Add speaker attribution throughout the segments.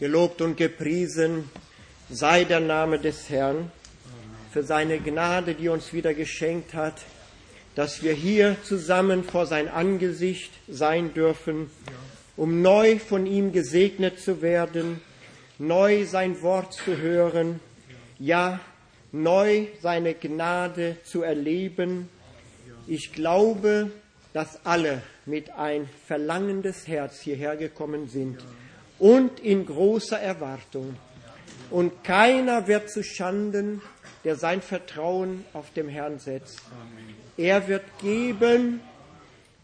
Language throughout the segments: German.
Speaker 1: Gelobt und gepriesen sei der Name des Herrn für seine Gnade, die uns wieder geschenkt hat, dass wir hier zusammen vor sein Angesicht sein dürfen, um neu von ihm gesegnet zu werden, neu sein Wort zu hören, ja, neu seine Gnade zu erleben. Ich glaube, dass alle mit ein verlangendes Herz hierher gekommen sind und in großer Erwartung. Und keiner wird zu Schanden, der sein Vertrauen auf dem Herrn setzt. Er wird geben,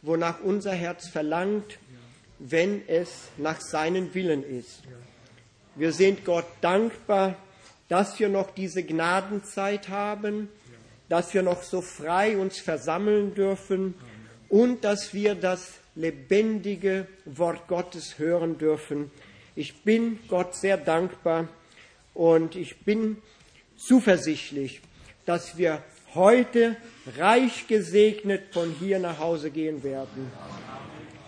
Speaker 1: wonach unser Herz verlangt, wenn es nach seinem Willen ist. Wir sind Gott dankbar, dass wir noch diese Gnadenzeit haben, dass wir noch so frei uns versammeln dürfen und dass wir das lebendige Wort Gottes hören dürfen. Ich bin Gott sehr dankbar und ich bin zuversichtlich, dass wir heute reich gesegnet von hier nach Hause gehen werden.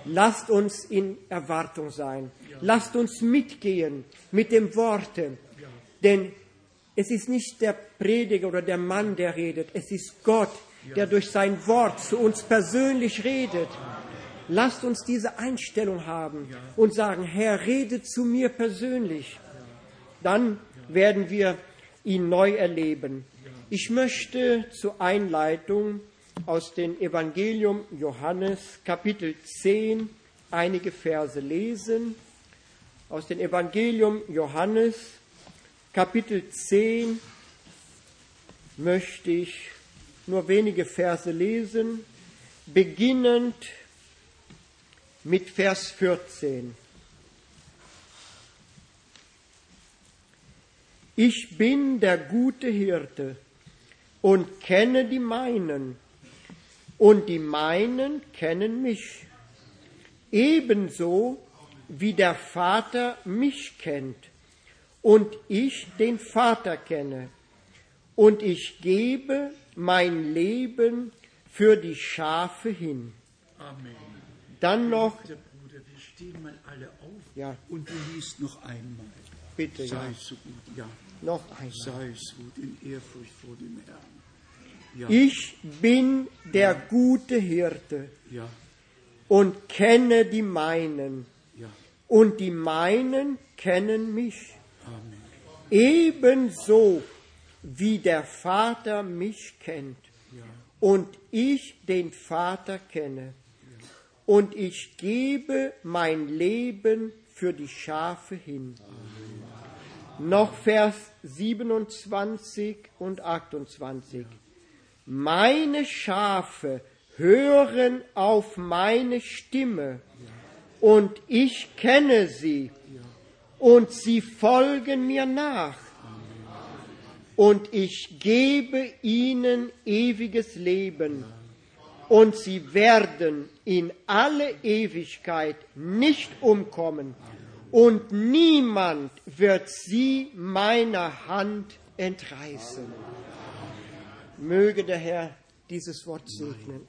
Speaker 1: Lasst uns in Erwartung sein. Lasst uns mitgehen mit dem Worte. Denn es ist nicht der Prediger oder der Mann, der redet. Es ist Gott, der durch sein Wort zu uns persönlich redet. Lasst uns diese Einstellung haben und sagen, Herr, rede zu mir persönlich. Dann werden wir ihn neu erleben. Ich möchte zur Einleitung aus dem Evangelium Johannes Kapitel 10 einige Verse lesen. Aus dem Evangelium Johannes Kapitel 10 möchte ich nur wenige Verse lesen, beginnend mit Vers 14. Ich bin der gute Hirte und kenne die meinen, und die meinen kennen mich, ebenso wie der Vater mich kennt und ich den Vater kenne, und ich gebe mein Leben für die Schafe hin.
Speaker 2: Amen. Dann noch. Bruder, wir stehen mal alle auf ja. und du liest noch einmal. Bitte, Sei ja. so gut, ja. Noch einmal. Sei so gut in Ehrfurcht vor dem Herrn. Ja. Ich bin der ja. gute Hirte ja. und kenne die meinen. Und die meinen kennen mich. Amen. Ebenso wie der Vater mich kennt und ich den Vater kenne und ich gebe mein Leben für die Schafe hin. Amen. Noch Vers 27 und 28. Meine Schafe hören auf meine Stimme und ich kenne sie und sie folgen mir nach und ich gebe ihnen ewiges Leben und sie werden in alle Ewigkeit nicht umkommen und niemand wird sie meiner Hand entreißen. Möge der Herr dieses Wort segnen.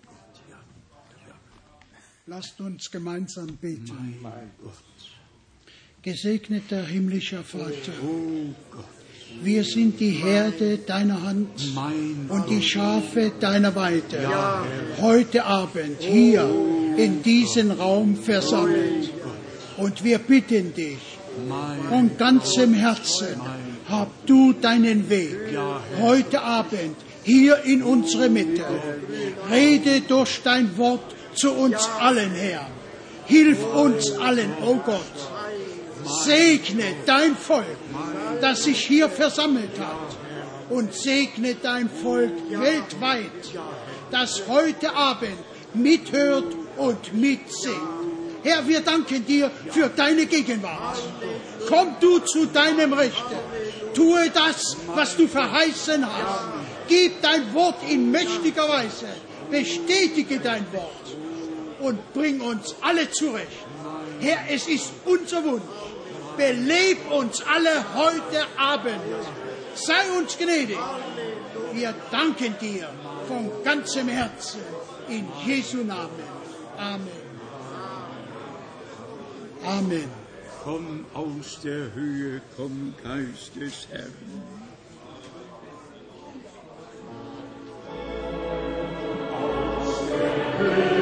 Speaker 2: Lasst uns gemeinsam beten. Gesegneter himmlischer Vater. Oh Gott wir sind die Herde deiner Hand und die Schafe deiner Weide. Heute Abend hier in diesen Raum versammelt. Und wir bitten dich von ganzem Herzen, hab du deinen Weg heute Abend hier in unsere Mitte. Rede durch dein Wort zu uns allen, Herr. Hilf uns allen, o oh Gott segne dein Volk, das sich hier versammelt hat, und segne dein Volk weltweit, das heute Abend mithört und mitsingt. Herr, wir danken dir für deine Gegenwart. Komm du zu deinem Rechte. Tue das, was du verheißen hast. Gib dein Wort in mächtiger Weise. Bestätige dein Wort und bring uns alle zurecht. Herr, es ist unser Wunsch beleb uns alle heute Abend. Sei uns gnädig. Wir danken dir von ganzem Herzen. In Jesu Namen. Amen. Amen. Komm aus der Höhe, komm Geist des Herrn. Aus der Höhe.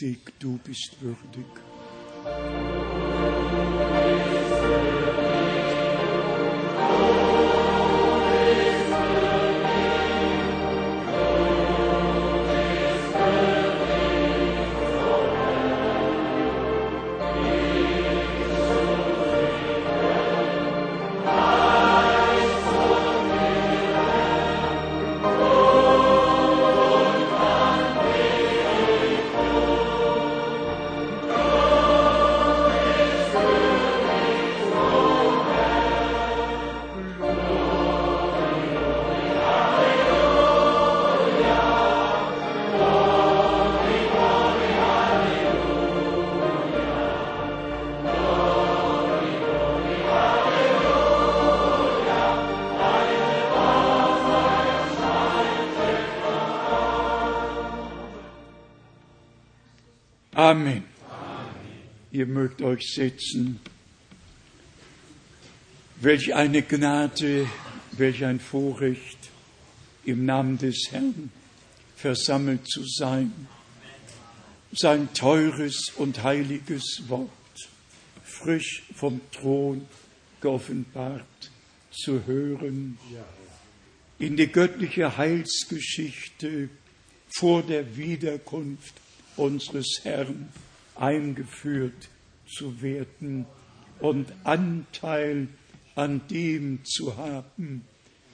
Speaker 2: dik, du bist würdig. mögt euch setzen. Welch eine Gnade, welch ein Vorrecht, im Namen des Herrn versammelt zu sein. Sein teures und heiliges Wort, frisch vom Thron geoffenbart, zu hören, in die göttliche Heilsgeschichte vor der Wiederkunft unseres Herrn eingeführt zu werden und Anteil an dem zu haben,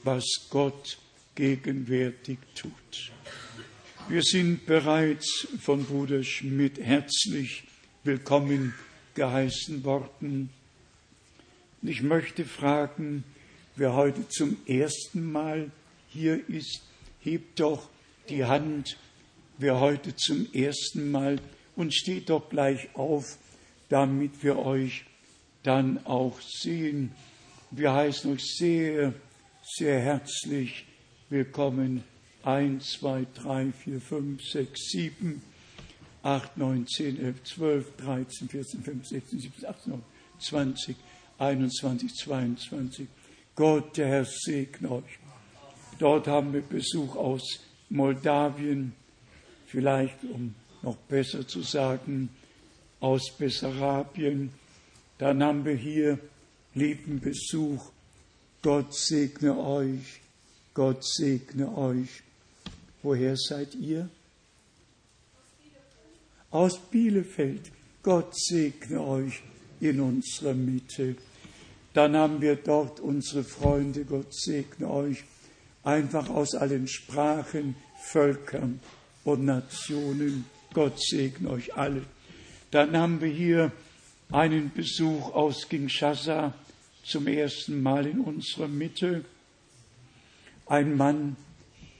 Speaker 2: was Gott gegenwärtig tut. Wir sind bereits von Bruder Schmidt herzlich willkommen geheißen worden. Ich möchte fragen, wer heute zum ersten Mal hier ist, hebt doch die Hand. Wer heute zum ersten Mal und steht doch gleich auf, damit wir euch dann auch sehen. Wir heißen euch sehr, sehr herzlich willkommen. 1, 2, 3, 4, 5, 6, 7, 8, 9, 10, 11, 12, 13, 14, 15, 16, 17, 18, 19, 20, 21, 22. Gott, der Herr, segne euch. Dort haben wir Besuch aus Moldawien, vielleicht um noch besser zu sagen, aus Bessarabien. Dann haben wir hier lieben Besuch. Gott segne euch. Gott segne euch. Woher seid ihr?
Speaker 3: Aus Bielefeld.
Speaker 2: Gott segne euch in unserer Mitte. Dann haben wir dort unsere Freunde, Gott segne euch, einfach aus allen Sprachen, Völkern und Nationen. Gott segne euch alle. Dann haben wir hier einen Besuch aus Kinshasa zum ersten Mal in unserer Mitte. Ein Mann,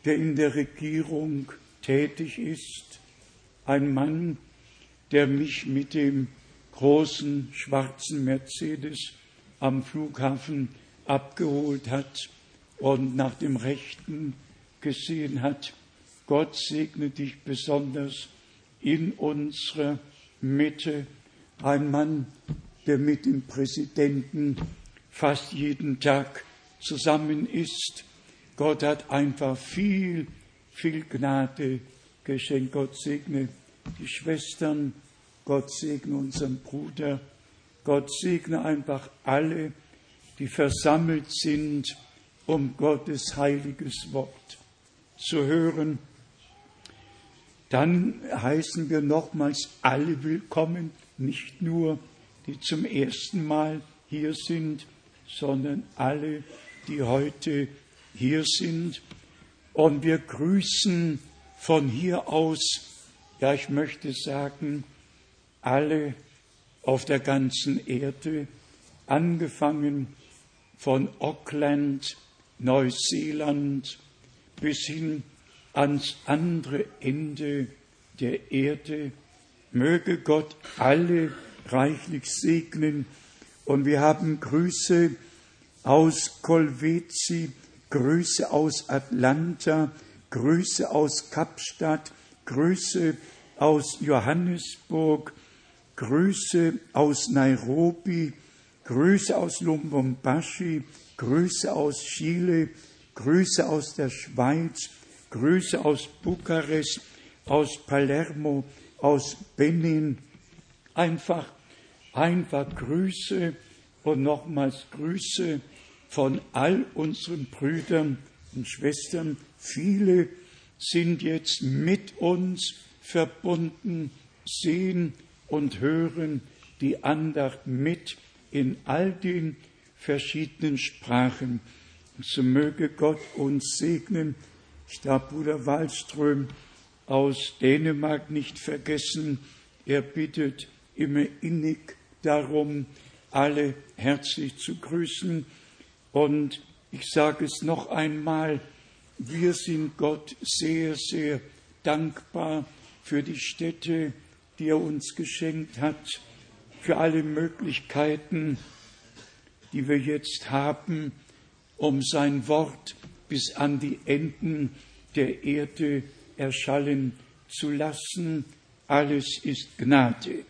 Speaker 2: der in der Regierung tätig ist. Ein Mann, der mich mit dem großen schwarzen Mercedes am Flughafen abgeholt hat und nach dem Rechten gesehen hat. Gott segne dich besonders in unserer Mitte ein Mann, der mit dem Präsidenten fast jeden Tag zusammen ist. Gott hat einfach viel, viel Gnade geschenkt. Gott segne die Schwestern, Gott segne unseren Bruder, Gott segne einfach alle, die versammelt sind, um Gottes heiliges Wort zu hören dann heißen wir nochmals alle willkommen, nicht nur die zum ersten Mal hier sind, sondern alle, die heute hier sind. Und wir grüßen von hier aus, ja ich möchte sagen, alle auf der ganzen Erde, angefangen von Auckland, Neuseeland bis hin ans andere Ende der Erde. Möge Gott alle reichlich segnen. Und wir haben Grüße aus Kolwezi, Grüße aus Atlanta, Grüße aus Kapstadt, Grüße aus Johannesburg, Grüße aus Nairobi, Grüße aus Lumbumbashi, Grüße aus Chile, Grüße aus der Schweiz, Grüße aus Bukarest, aus Palermo, aus Benin. Einfach, einfach Grüße und nochmals Grüße von all unseren Brüdern und Schwestern. Viele sind jetzt mit uns verbunden, sehen und hören die Andacht mit in all den verschiedenen Sprachen. So möge Gott uns segnen ich darf Bruder Wallström aus Dänemark nicht vergessen. Er bittet immer innig darum, alle herzlich zu grüßen. Und ich sage es noch einmal, wir sind Gott sehr, sehr dankbar für die Städte, die er uns geschenkt hat, für alle Möglichkeiten, die wir jetzt haben, um sein Wort bis an die Enden der Erde erschallen zu lassen. Alles ist Gnade.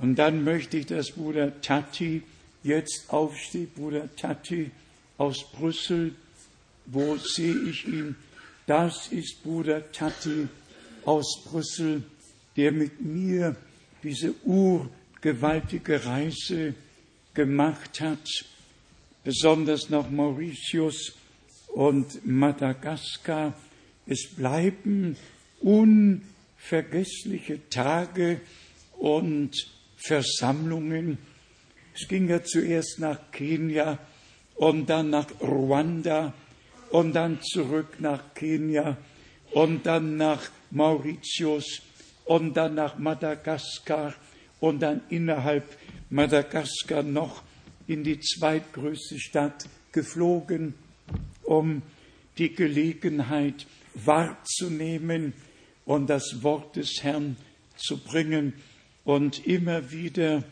Speaker 2: Und dann möchte ich, dass Bruder Tati jetzt aufsteht, Bruder Tati aus Brüssel. Wo sehe ich ihn? Das ist Bruder Tati aus Brüssel, der mit mir diese urgewaltige Reise gemacht hat. Besonders nach Mauritius und Madagaskar. Es bleiben unvergessliche Tage und Versammlungen. Es ging ja zuerst nach Kenia und dann nach Ruanda und dann zurück nach Kenia und dann nach Mauritius und dann nach Madagaskar und dann innerhalb Madagaskar noch in die zweitgrößte Stadt geflogen um die Gelegenheit wahrzunehmen und das Wort des Herrn zu bringen. Und immer wieder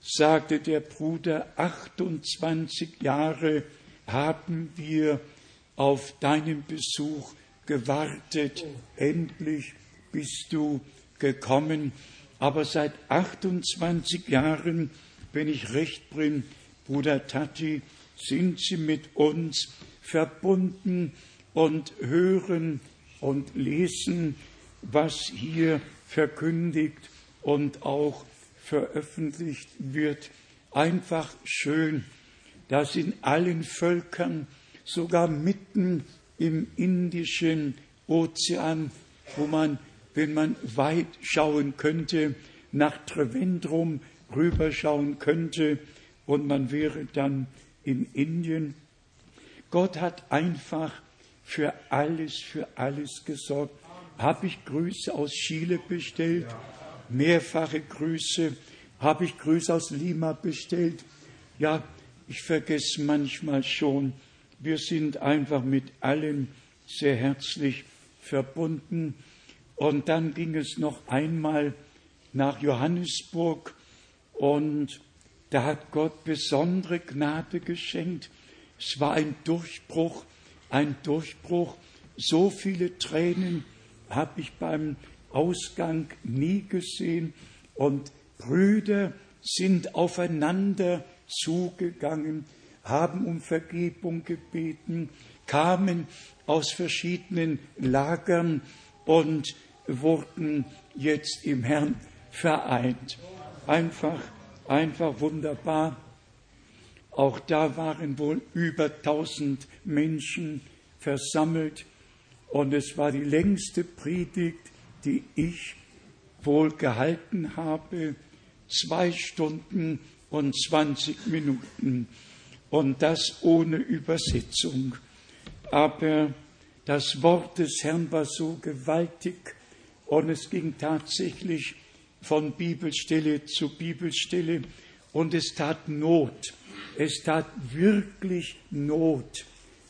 Speaker 2: sagte der Bruder, 28 Jahre haben wir auf deinen Besuch gewartet. Endlich bist du gekommen. Aber seit 28 Jahren, wenn ich recht bin, Bruder Tati, sind sie mit uns verbunden und hören und lesen, was hier verkündigt und auch veröffentlicht wird. Einfach schön, dass in allen Völkern, sogar mitten im Indischen Ozean, wo man, wenn man weit schauen könnte, nach Trevendrum rüberschauen könnte und man wäre dann in Indien, Gott hat einfach für alles, für alles gesorgt. Habe ich Grüße aus Chile bestellt, mehrfache Grüße. Habe ich Grüße aus Lima bestellt. Ja, ich vergesse manchmal schon, wir sind einfach mit allen sehr herzlich verbunden. Und dann ging es noch einmal nach Johannesburg und da hat Gott besondere Gnade geschenkt. Es war ein Durchbruch, ein Durchbruch. So viele Tränen habe ich beim Ausgang nie gesehen. Und Brüder sind aufeinander zugegangen, haben um Vergebung gebeten, kamen aus verschiedenen Lagern und wurden jetzt im Herrn vereint. Einfach, einfach wunderbar. Auch da waren wohl über tausend Menschen versammelt und es war die längste Predigt, die ich wohl gehalten habe, zwei Stunden und zwanzig Minuten und das ohne Übersetzung. Aber das Wort des Herrn war so gewaltig und es ging tatsächlich von Bibelstelle zu Bibelstelle und es tat Not, es tat wirklich Not,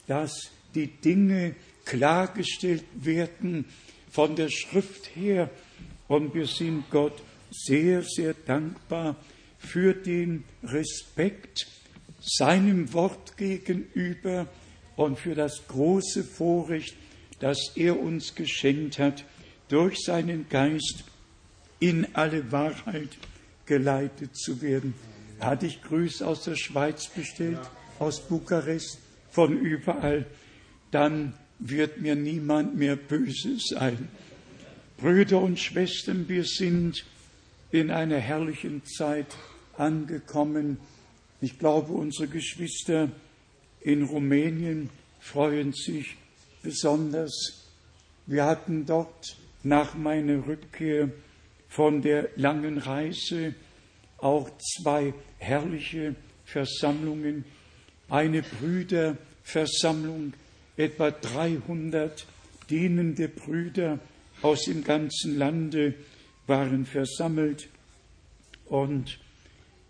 Speaker 2: dass die Dinge klargestellt werden von der Schrift her. Und wir sind Gott sehr, sehr dankbar für den Respekt seinem Wort gegenüber und für das große Vorrecht, das er uns geschenkt hat, durch seinen Geist in alle Wahrheit geleitet zu werden. Hatte ich Grüße aus der Schweiz bestellt, aus Bukarest, von überall. Dann wird mir niemand mehr böse sein. Brüder und Schwestern, wir sind in einer herrlichen Zeit angekommen. Ich glaube, unsere Geschwister in Rumänien freuen sich besonders. Wir hatten dort nach meiner Rückkehr von der langen Reise auch zwei herrliche Versammlungen, eine Brüderversammlung, etwa 300 dienende Brüder aus dem ganzen Lande waren versammelt und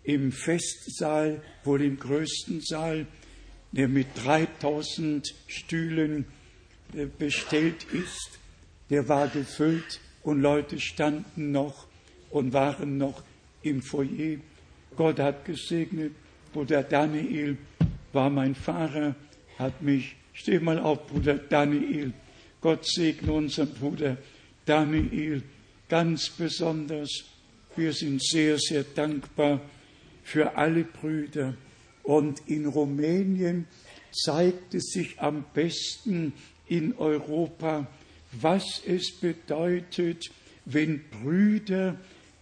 Speaker 2: im Festsaal, wohl im größten Saal, der mit 3000 Stühlen äh, bestellt ist, der war gefüllt und Leute standen noch und waren noch im Foyer. Gott hat gesegnet. Bruder Daniel war mein Fahrer, hat mich, steh mal auf, Bruder Daniel. Gott segne unseren Bruder Daniel ganz besonders. Wir sind sehr, sehr dankbar für alle Brüder. Und in Rumänien zeigt es sich am besten in Europa, was es bedeutet, wenn Brüder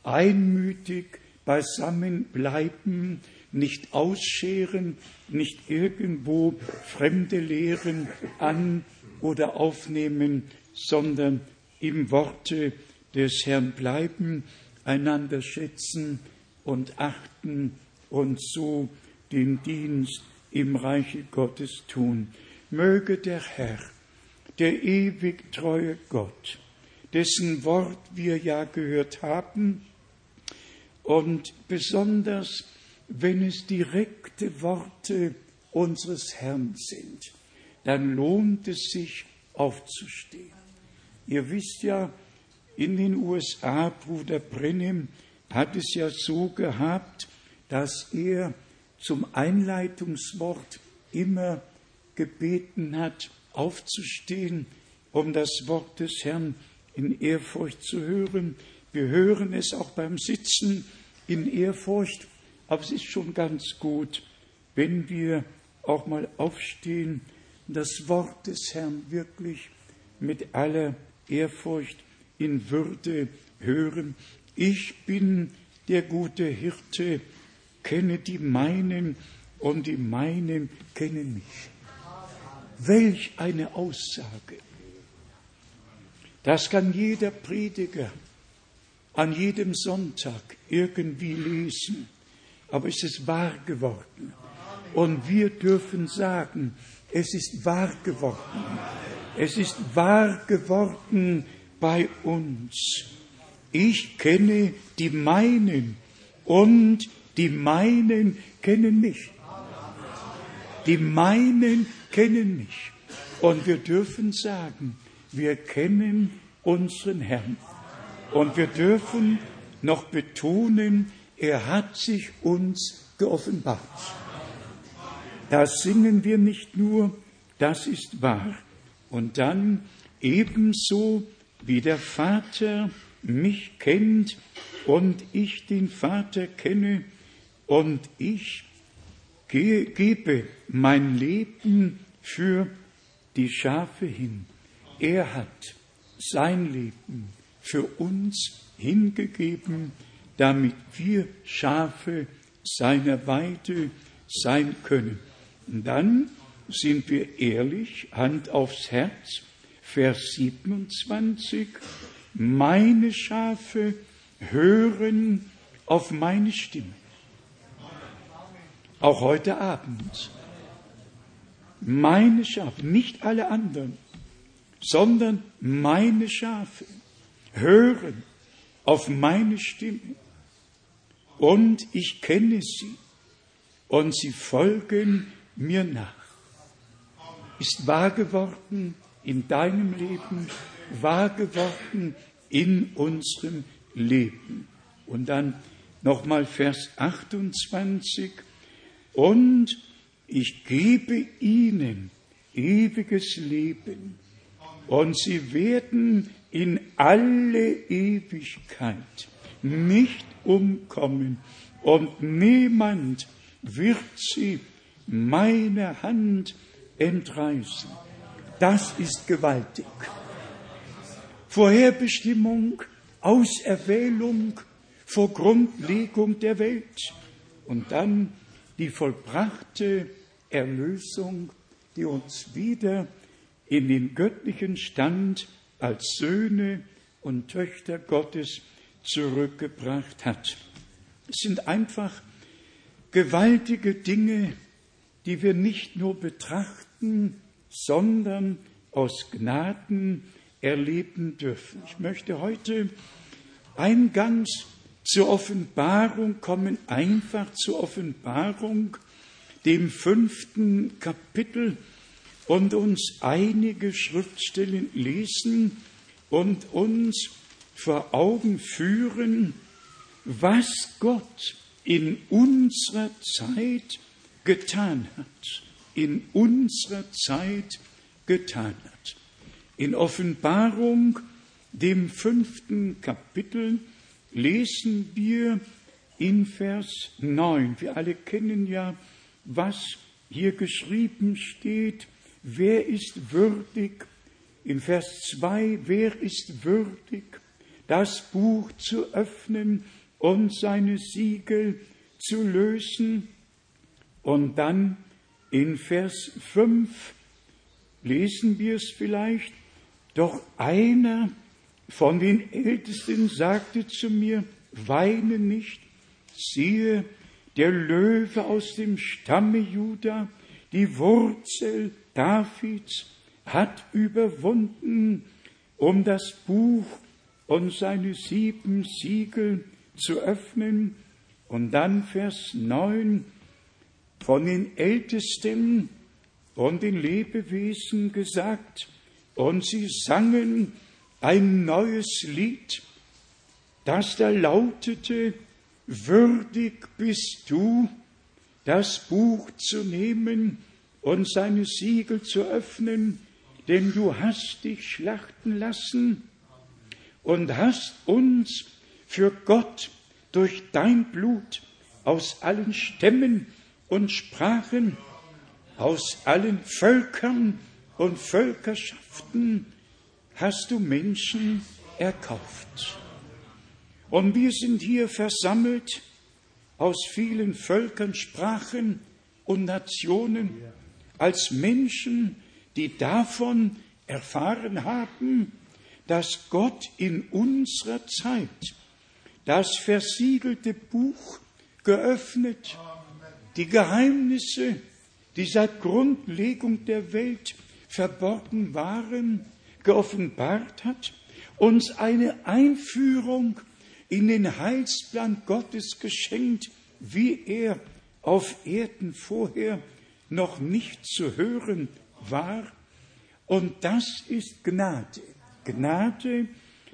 Speaker 2: einmütig beisammen bleiben, nicht ausscheren, nicht irgendwo fremde Lehren an oder aufnehmen, sondern im Worte des Herrn bleiben, einander schätzen und achten und so den Dienst im Reiche Gottes tun. Möge der Herr, der ewig treue Gott, dessen Wort wir ja gehört haben und besonders, wenn es direkte Worte unseres Herrn sind, dann lohnt es sich, aufzustehen. Ihr wisst ja, in den USA, Bruder Brennim hat es ja so gehabt, dass er zum Einleitungswort immer gebeten hat, aufzustehen, um das Wort des Herrn in Ehrfurcht zu hören. Wir hören es auch beim Sitzen in Ehrfurcht, aber es ist schon ganz gut, wenn wir auch mal aufstehen, das Wort des Herrn wirklich mit aller Ehrfurcht in Würde hören. Ich bin der gute Hirte, kenne die meinen und die meinen kennen mich. Welch eine Aussage! Das kann jeder Prediger an jedem Sonntag irgendwie lesen, aber es ist wahr geworden. Und wir dürfen sagen, es ist wahr geworden. Es ist wahr geworden bei uns. Ich kenne die meinen und die meinen kennen mich. Die meinen kennen mich. Und wir dürfen sagen, wir kennen unseren Herrn. Und wir dürfen noch betonen, er hat sich uns geoffenbart. Das singen wir nicht nur, das ist wahr. Und dann ebenso wie der Vater mich kennt und ich den Vater kenne und ich gehe, gebe mein Leben für die Schafe hin. Er hat sein Leben für uns hingegeben, damit wir Schafe seiner Weide sein können. Und dann sind wir ehrlich, Hand aufs Herz, Vers 27, meine Schafe hören auf meine Stimme. Auch heute Abend. Meine Schafe, nicht alle anderen, sondern meine Schafe hören auf meine Stimme und ich kenne sie und sie folgen mir nach. Ist wahr geworden in deinem Leben, wahr geworden in unserem Leben. Und dann nochmal Vers 28. Und ich gebe ihnen ewiges Leben und sie werden in alle Ewigkeit nicht umkommen und niemand wird sie meiner Hand entreißen. Das ist gewaltig. Vorherbestimmung, Auserwählung vor Grundlegung der Welt und dann die vollbrachte Erlösung, die uns wieder in den göttlichen Stand als Söhne und Töchter Gottes zurückgebracht hat. Es sind einfach gewaltige Dinge, die wir nicht nur betrachten, sondern aus Gnaden erleben dürfen. Ich möchte heute eingangs zur Offenbarung kommen, einfach zur Offenbarung, dem fünften Kapitel und uns einige Schriftstellen lesen und uns vor Augen führen, was Gott in unserer Zeit getan hat, in unserer Zeit getan hat. In Offenbarung, dem fünften Kapitel, lesen wir in Vers 9. Wir alle kennen ja, was hier geschrieben steht wer ist würdig, in Vers 2, wer ist würdig, das Buch zu öffnen und seine Siegel zu lösen. Und dann in Vers 5 lesen wir es vielleicht, doch einer von den Ältesten sagte zu mir, weine nicht, siehe, der Löwe aus dem Stamme Juda, die Wurzel Davids hat überwunden, um das Buch und seine sieben Siegel zu öffnen. Und dann Vers 9, von den Ältesten und den Lebewesen gesagt, und sie sangen ein neues Lied, das da lautete, würdig bist du, das Buch zu nehmen und seine Siegel zu öffnen, denn du hast dich schlachten lassen und hast uns für Gott durch dein Blut aus allen Stämmen und Sprachen, aus allen Völkern und Völkerschaften hast du Menschen erkauft. Und wir sind hier versammelt aus vielen Völkern, Sprachen und Nationen als Menschen, die davon erfahren haben, dass Gott in unserer Zeit das versiegelte Buch geöffnet, die Geheimnisse, die seit Grundlegung der Welt verborgen waren, geoffenbart hat, uns eine Einführung in den Heilsplan Gottes geschenkt, wie er auf Erden vorher noch nicht zu hören war. Und das ist Gnade. Gnade,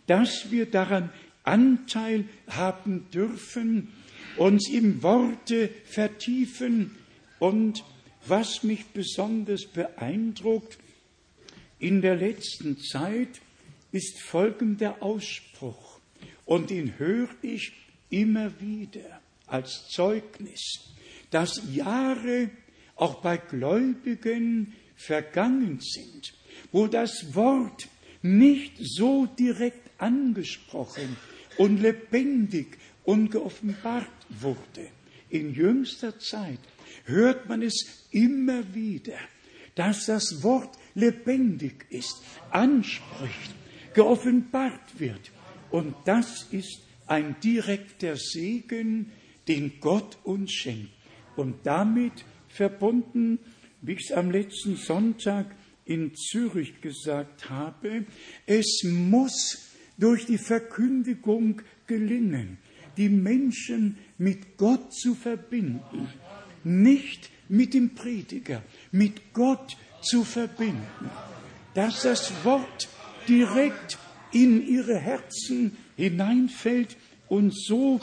Speaker 2: dass wir daran Anteil haben dürfen, uns im Worte vertiefen. Und was mich besonders beeindruckt in der letzten Zeit, ist folgender Ausspruch. Und den höre ich immer wieder als Zeugnis, dass Jahre auch bei Gläubigen vergangen sind, wo das Wort nicht so direkt angesprochen und lebendig und geoffenbart wurde. In jüngster Zeit hört man es immer wieder, dass das Wort lebendig ist, anspricht, geoffenbart wird. Und das ist ein direkter Segen, den Gott uns schenkt. Und damit verbunden, wie ich es am letzten Sonntag in Zürich gesagt habe. Es muss durch die Verkündigung gelingen, die Menschen mit Gott zu verbinden, nicht mit dem Prediger, mit Gott zu verbinden, dass das Wort direkt in ihre Herzen hineinfällt und so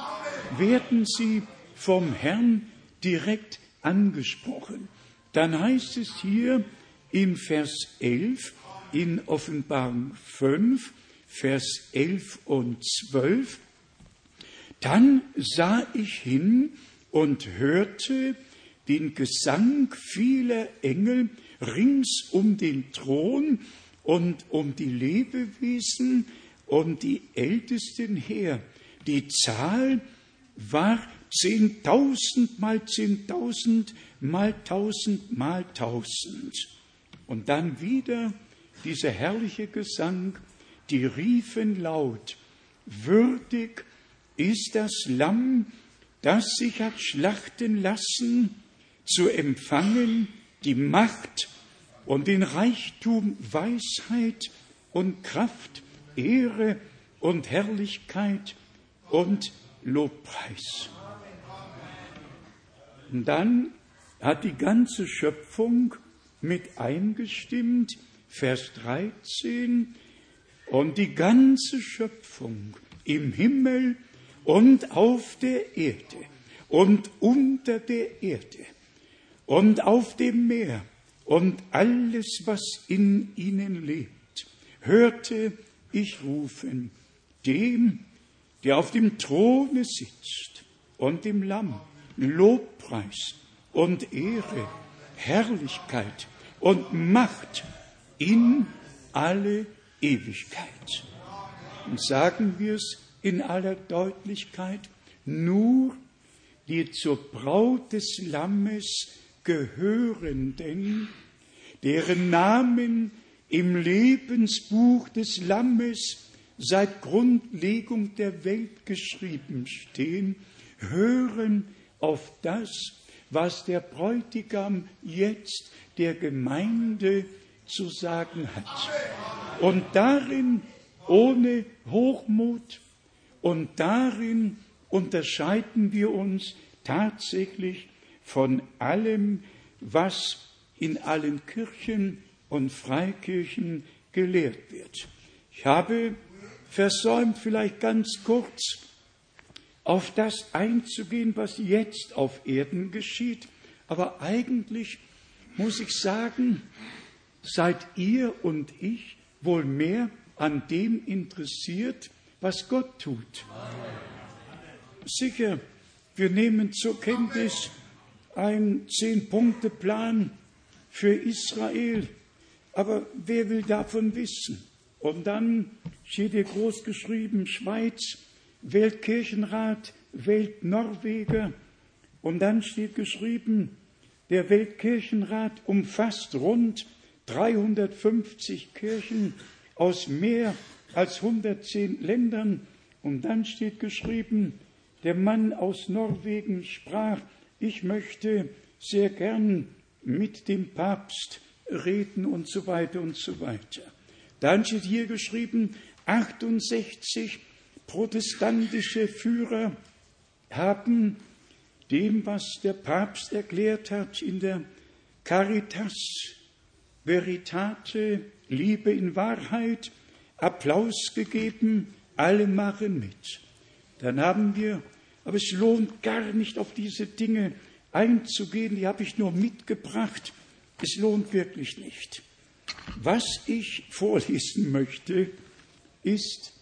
Speaker 2: werden sie vom Herrn direkt angesprochen. Dann heißt es hier im Vers 11 in Offenbarung 5, Vers 11 und 12, dann sah ich hin und hörte den Gesang vieler Engel rings um den Thron und um die Lebewesen und die Ältesten her. Die Zahl war Zehntausend mal zehntausend mal tausend mal tausend. Und dann wieder dieser herrliche Gesang, die riefen laut, würdig ist das Lamm, das sich hat schlachten lassen, zu empfangen die Macht und den Reichtum, Weisheit und Kraft, Ehre und Herrlichkeit und Lobpreis. Und dann hat die ganze Schöpfung mit eingestimmt, Vers 13, und die ganze Schöpfung im Himmel und auf der Erde und unter der Erde und auf dem Meer und alles, was in ihnen lebt, hörte ich rufen, dem, der auf dem Throne sitzt und dem Lamm, Lobpreis und Ehre, Herrlichkeit und Macht in alle Ewigkeit. Und sagen wir es in aller Deutlichkeit, nur die zur Braut des Lammes gehörenden, deren Namen im Lebensbuch des Lammes seit Grundlegung der Welt geschrieben stehen, hören auf das, was der Bräutigam jetzt der Gemeinde zu sagen hat. Und darin ohne Hochmut und darin unterscheiden wir uns tatsächlich von allem, was in allen Kirchen und Freikirchen gelehrt wird. Ich habe versäumt, vielleicht ganz kurz auf das einzugehen, was jetzt auf Erden geschieht. Aber eigentlich muss ich sagen, seid ihr und ich wohl mehr an dem interessiert, was Gott tut. Sicher, wir nehmen zur Kenntnis einen Zehn-Punkte-Plan für Israel, aber wer will davon wissen? Und dann steht hier groß geschrieben Schweiz, Weltkirchenrat, Weltnorweger. Und dann steht geschrieben, der Weltkirchenrat umfasst rund 350 Kirchen aus mehr als 110 Ländern. Und dann steht geschrieben, der Mann aus Norwegen sprach, ich möchte sehr gern mit dem Papst reden und so weiter und so weiter. Dann steht hier geschrieben, 68 protestantische Führer haben dem, was der Papst erklärt hat in der Caritas Veritate, Liebe in Wahrheit, Applaus gegeben, alle machen mit. Dann haben wir, aber es lohnt gar nicht, auf diese Dinge einzugehen, die habe ich nur mitgebracht. Es lohnt wirklich nicht. Was ich vorlesen möchte, ist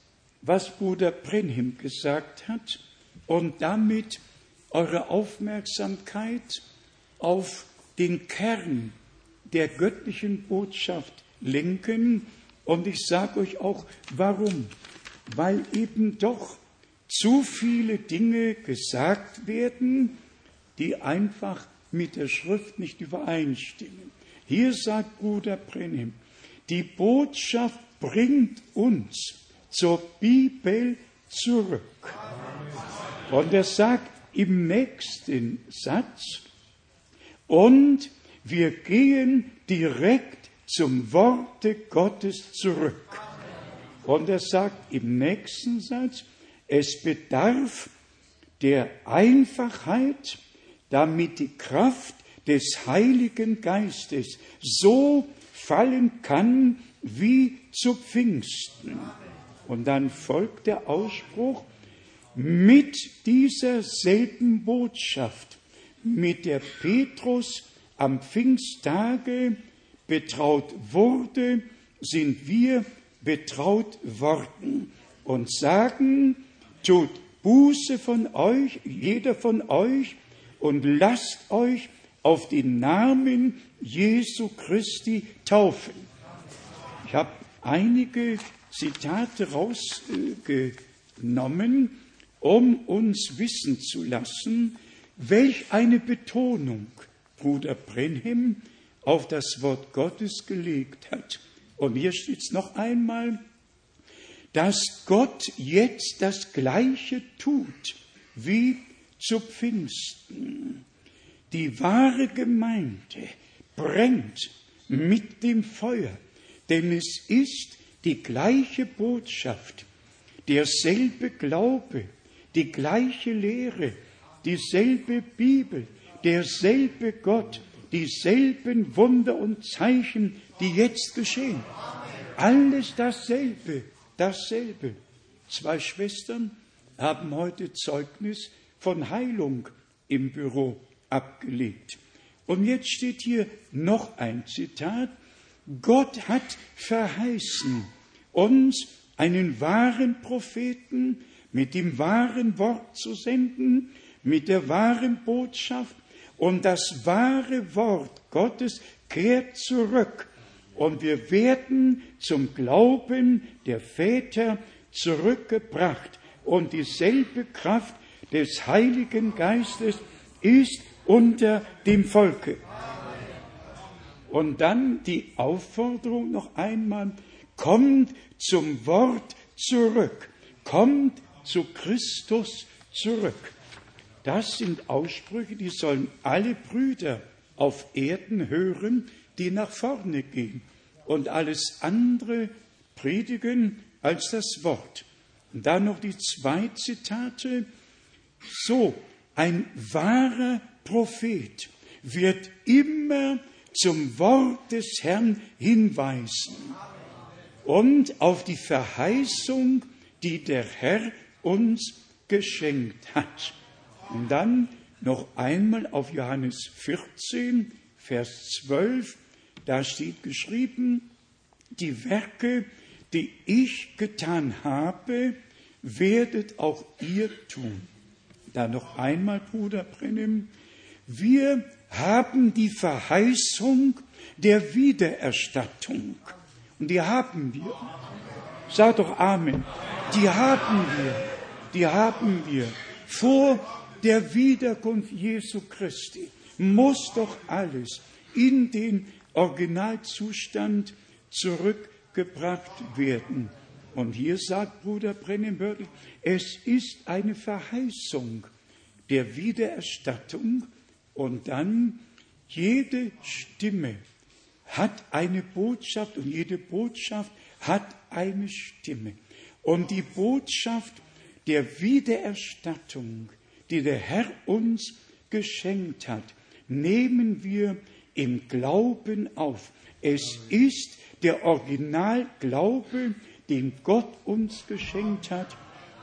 Speaker 2: was Bruder Brenhim gesagt hat und damit eure Aufmerksamkeit auf den Kern der göttlichen Botschaft lenken. Und ich sage euch auch, warum? Weil eben doch zu viele Dinge gesagt werden, die einfach mit der Schrift nicht übereinstimmen. Hier sagt Bruder Brenhim, die Botschaft bringt uns zur Bibel zurück. Und er sagt im nächsten Satz, und wir gehen direkt zum Worte Gottes zurück. Und er sagt im nächsten Satz, es bedarf der Einfachheit, damit die Kraft des Heiligen Geistes so fallen kann wie zu Pfingsten. Und dann folgt der Ausspruch mit dieser selben Botschaft, mit der Petrus am Pfingsttage betraut wurde, sind wir betraut worden und sagen, tut Buße von euch, jeder von euch, und lasst euch auf den Namen Jesu Christi taufen. Ich habe einige Zitate rausgenommen, um uns wissen zu lassen, welch eine Betonung Bruder Brenhem auf das Wort Gottes gelegt hat. Und hier steht es noch einmal, dass Gott jetzt das Gleiche tut wie zu Pfingsten. Die wahre Gemeinde brennt mit dem Feuer, denn es ist die gleiche Botschaft, derselbe Glaube, die gleiche Lehre, dieselbe Bibel, derselbe Gott, dieselben Wunder und Zeichen, die jetzt geschehen. Alles dasselbe, dasselbe. Zwei Schwestern haben heute Zeugnis von Heilung im Büro abgelegt. Und jetzt steht hier noch ein Zitat, Gott hat verheißen, uns einen wahren Propheten mit dem wahren Wort zu senden, mit der wahren Botschaft. Und das wahre Wort Gottes kehrt zurück. Und wir werden zum Glauben der Väter zurückgebracht. Und dieselbe Kraft des Heiligen Geistes ist unter dem Volke. Und dann die Aufforderung noch einmal, kommt zum Wort zurück, kommt zu Christus zurück. Das sind Aussprüche, die sollen alle Brüder auf Erden hören, die nach vorne gehen und alles andere predigen als das Wort. Und dann noch die zwei Zitate. So, ein wahrer Prophet wird immer zum Wort des Herrn hinweisen und auf die Verheißung, die der Herr uns geschenkt hat. Und dann noch einmal auf Johannes 14, Vers 12, da steht geschrieben, die Werke, die ich getan habe, werdet auch ihr tun. Da noch einmal, Bruder Brennim, wir haben die Verheißung der Wiedererstattung. Und die haben wir. Sag doch Amen. Die haben wir. Die haben wir. Vor der Wiederkunft Jesu Christi muss doch alles in den Originalzustand zurückgebracht werden. Und hier sagt Bruder Brennenbörtel, es ist eine Verheißung der Wiedererstattung und dann, jede Stimme hat eine Botschaft und jede Botschaft hat eine Stimme. Und die Botschaft der Wiedererstattung, die der Herr uns geschenkt hat, nehmen wir im Glauben auf. Es ist der Originalglaube, den Gott uns geschenkt hat.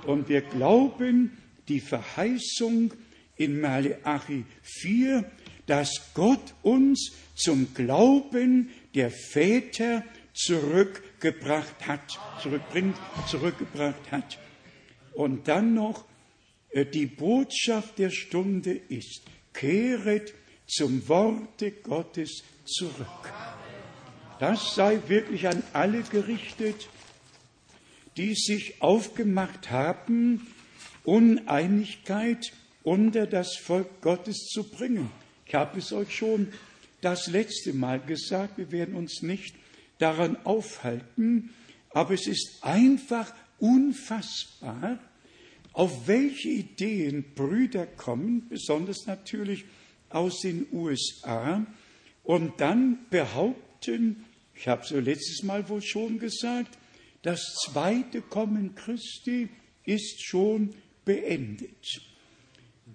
Speaker 2: Und wir glauben die Verheißung in Malachi 4, dass Gott uns zum Glauben der Väter zurückgebracht hat, zurückbringt, zurückgebracht hat. Und dann noch, äh, die Botschaft der Stunde ist, kehret zum Worte Gottes zurück. Das sei wirklich an alle gerichtet, die sich aufgemacht haben, Uneinigkeit unter das Volk Gottes zu bringen. Ich habe es euch schon das letzte Mal gesagt, wir werden uns nicht daran aufhalten, aber es ist einfach unfassbar, auf welche Ideen Brüder kommen, besonders natürlich aus den USA, und dann behaupten, ich habe es so letztes Mal wohl schon gesagt, das zweite Kommen Christi ist schon beendet.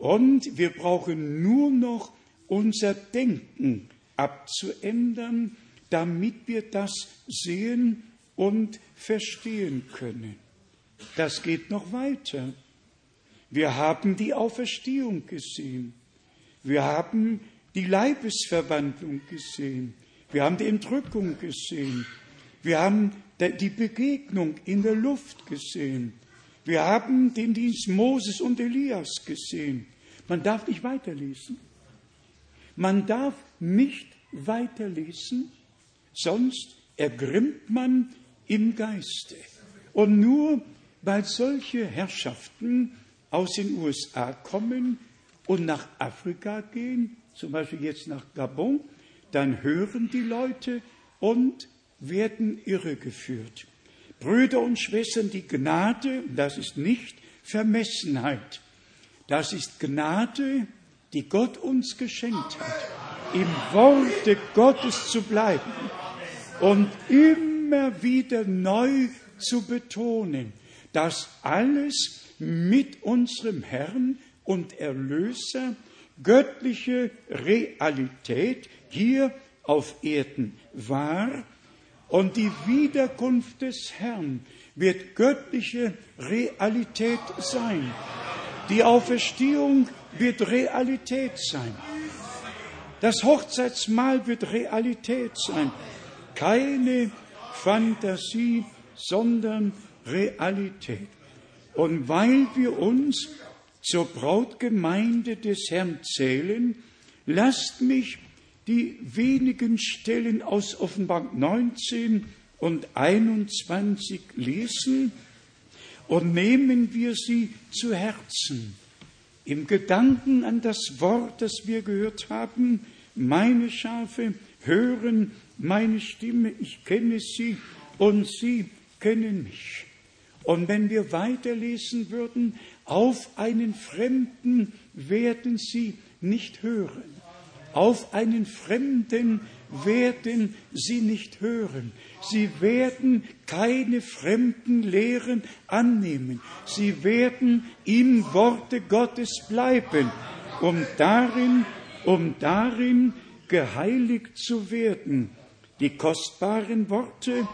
Speaker 2: Und wir brauchen nur noch unser Denken abzuändern, damit wir das sehen und verstehen können. Das geht noch weiter. Wir haben die Auferstehung gesehen. Wir haben die Leibesverwandlung gesehen. Wir haben die Entrückung gesehen. Wir haben die Begegnung in der Luft gesehen. Wir haben den Dienst Moses und Elias gesehen. Man darf nicht weiterlesen. Man darf nicht weiterlesen, sonst ergrimmt man im Geiste. Und nur weil solche Herrschaften aus den USA kommen und nach Afrika gehen, zum Beispiel jetzt nach Gabon, dann hören die Leute und werden irregeführt. Brüder und Schwestern, die Gnade, das ist nicht Vermessenheit, das ist Gnade, die Gott uns geschenkt hat, im Worte Gottes zu bleiben und immer wieder neu zu betonen, dass alles mit unserem Herrn und Erlöser göttliche Realität hier auf Erden war und die Wiederkunft des Herrn wird göttliche Realität sein. Die Auferstehung wird Realität sein. Das Hochzeitsmahl wird Realität sein. Keine Fantasie, sondern Realität. Und weil wir uns zur Brautgemeinde des Herrn zählen, lasst mich die wenigen Stellen aus Offenbarung 19 und 21 lesen und nehmen wir sie zu Herzen. Im Gedanken an das Wort, das wir gehört haben, meine Schafe hören meine Stimme, ich kenne sie und sie kennen mich. Und wenn wir weiterlesen würden, auf einen Fremden werden sie nicht hören. Auf einen Fremden werden sie nicht hören. Sie werden keine fremden Lehren annehmen. Sie werden im Worte Gottes bleiben, um darin, um darin geheiligt zu werden. Die kostbaren Worte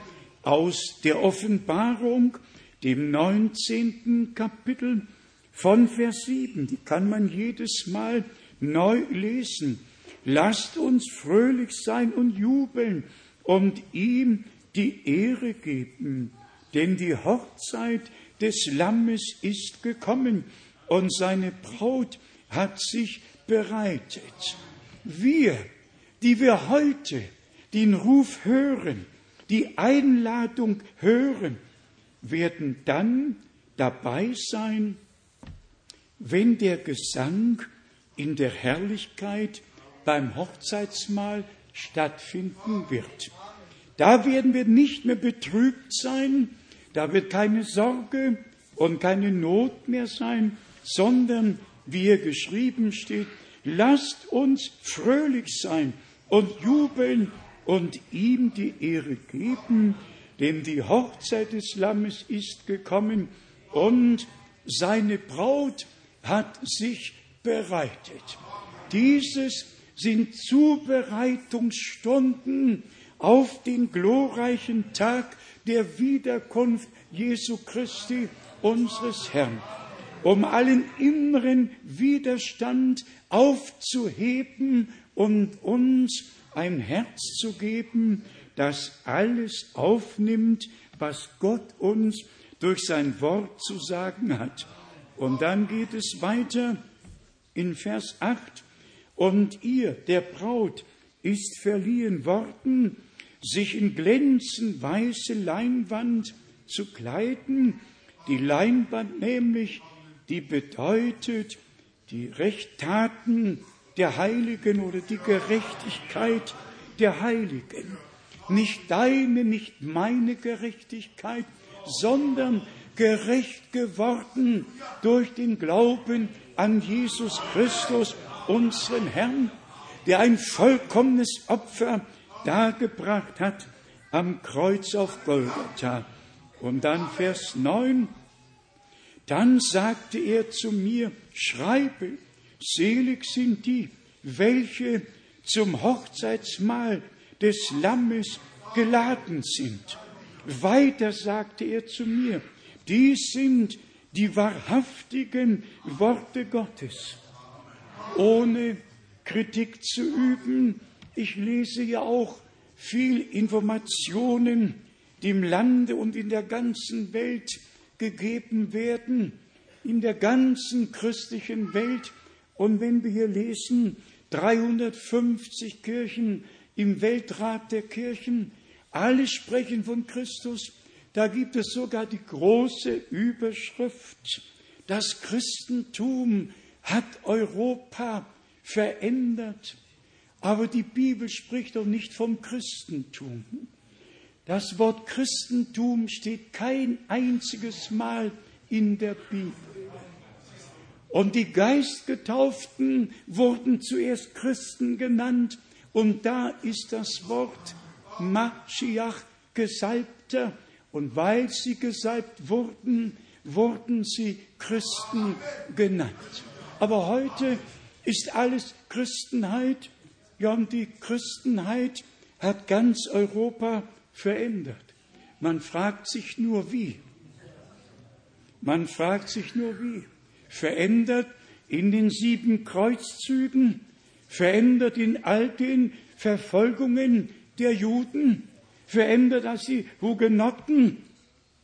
Speaker 2: aus der Offenbarung, dem 19. Kapitel von Vers 7, die kann man jedes Mal neu lesen. Lasst uns fröhlich sein und jubeln und ihm die Ehre geben, denn die Hochzeit des Lammes ist gekommen und seine Braut hat sich bereitet. Wir, die wir heute den Ruf hören, die Einladung hören, werden dann dabei sein, wenn der Gesang in der Herrlichkeit beim Hochzeitsmahl stattfinden wird. Da werden wir nicht mehr betrübt sein, da wird keine Sorge und keine Not mehr sein, sondern, wie hier geschrieben steht, lasst uns fröhlich sein und jubeln und ihm die Ehre geben, denn die Hochzeit des Lammes ist gekommen und seine Braut hat sich bereitet. Dieses sind Zubereitungsstunden auf den glorreichen Tag der Wiederkunft Jesu Christi, unseres Herrn, um allen inneren Widerstand aufzuheben und uns ein Herz zu geben, das alles aufnimmt, was Gott uns durch sein Wort zu sagen hat. Und dann geht es weiter in Vers 8 und ihr, der Braut, ist verliehen worden, sich in glänzend weiße Leinwand zu kleiden, die Leinwand nämlich, die bedeutet die Rechttaten der Heiligen oder die Gerechtigkeit der Heiligen. Nicht deine, nicht meine Gerechtigkeit, sondern gerecht geworden durch den Glauben an Jesus Christus unserem Herrn, der ein vollkommenes Opfer dargebracht hat am Kreuz auf Golgatha. Und dann Vers 9. Dann sagte er zu mir, schreibe, selig sind die, welche zum Hochzeitsmahl des Lammes geladen sind. Weiter sagte er zu mir, dies sind die wahrhaftigen Worte Gottes ohne Kritik zu üben. Ich lese ja auch viel Informationen, die im Lande und in der ganzen Welt gegeben werden, in der ganzen christlichen Welt. Und wenn wir hier lesen, 350 Kirchen im Weltrat der Kirchen, alle sprechen von Christus, da gibt es sogar die große Überschrift, das Christentum hat Europa verändert. Aber die Bibel spricht doch nicht vom Christentum. Das Wort Christentum steht kein einziges Mal in der Bibel. Und die Geistgetauften wurden zuerst Christen genannt. Und da ist das Wort Maschiach Gesalbter. Und weil sie gesalbt wurden, wurden sie Christen genannt. Aber heute ist alles Christenheit. Ja, und die Christenheit hat ganz Europa verändert. Man fragt sich nur wie. Man fragt sich nur wie. Verändert in den sieben Kreuzzügen, verändert in all den Verfolgungen der Juden, verändert, dass die Hugenotten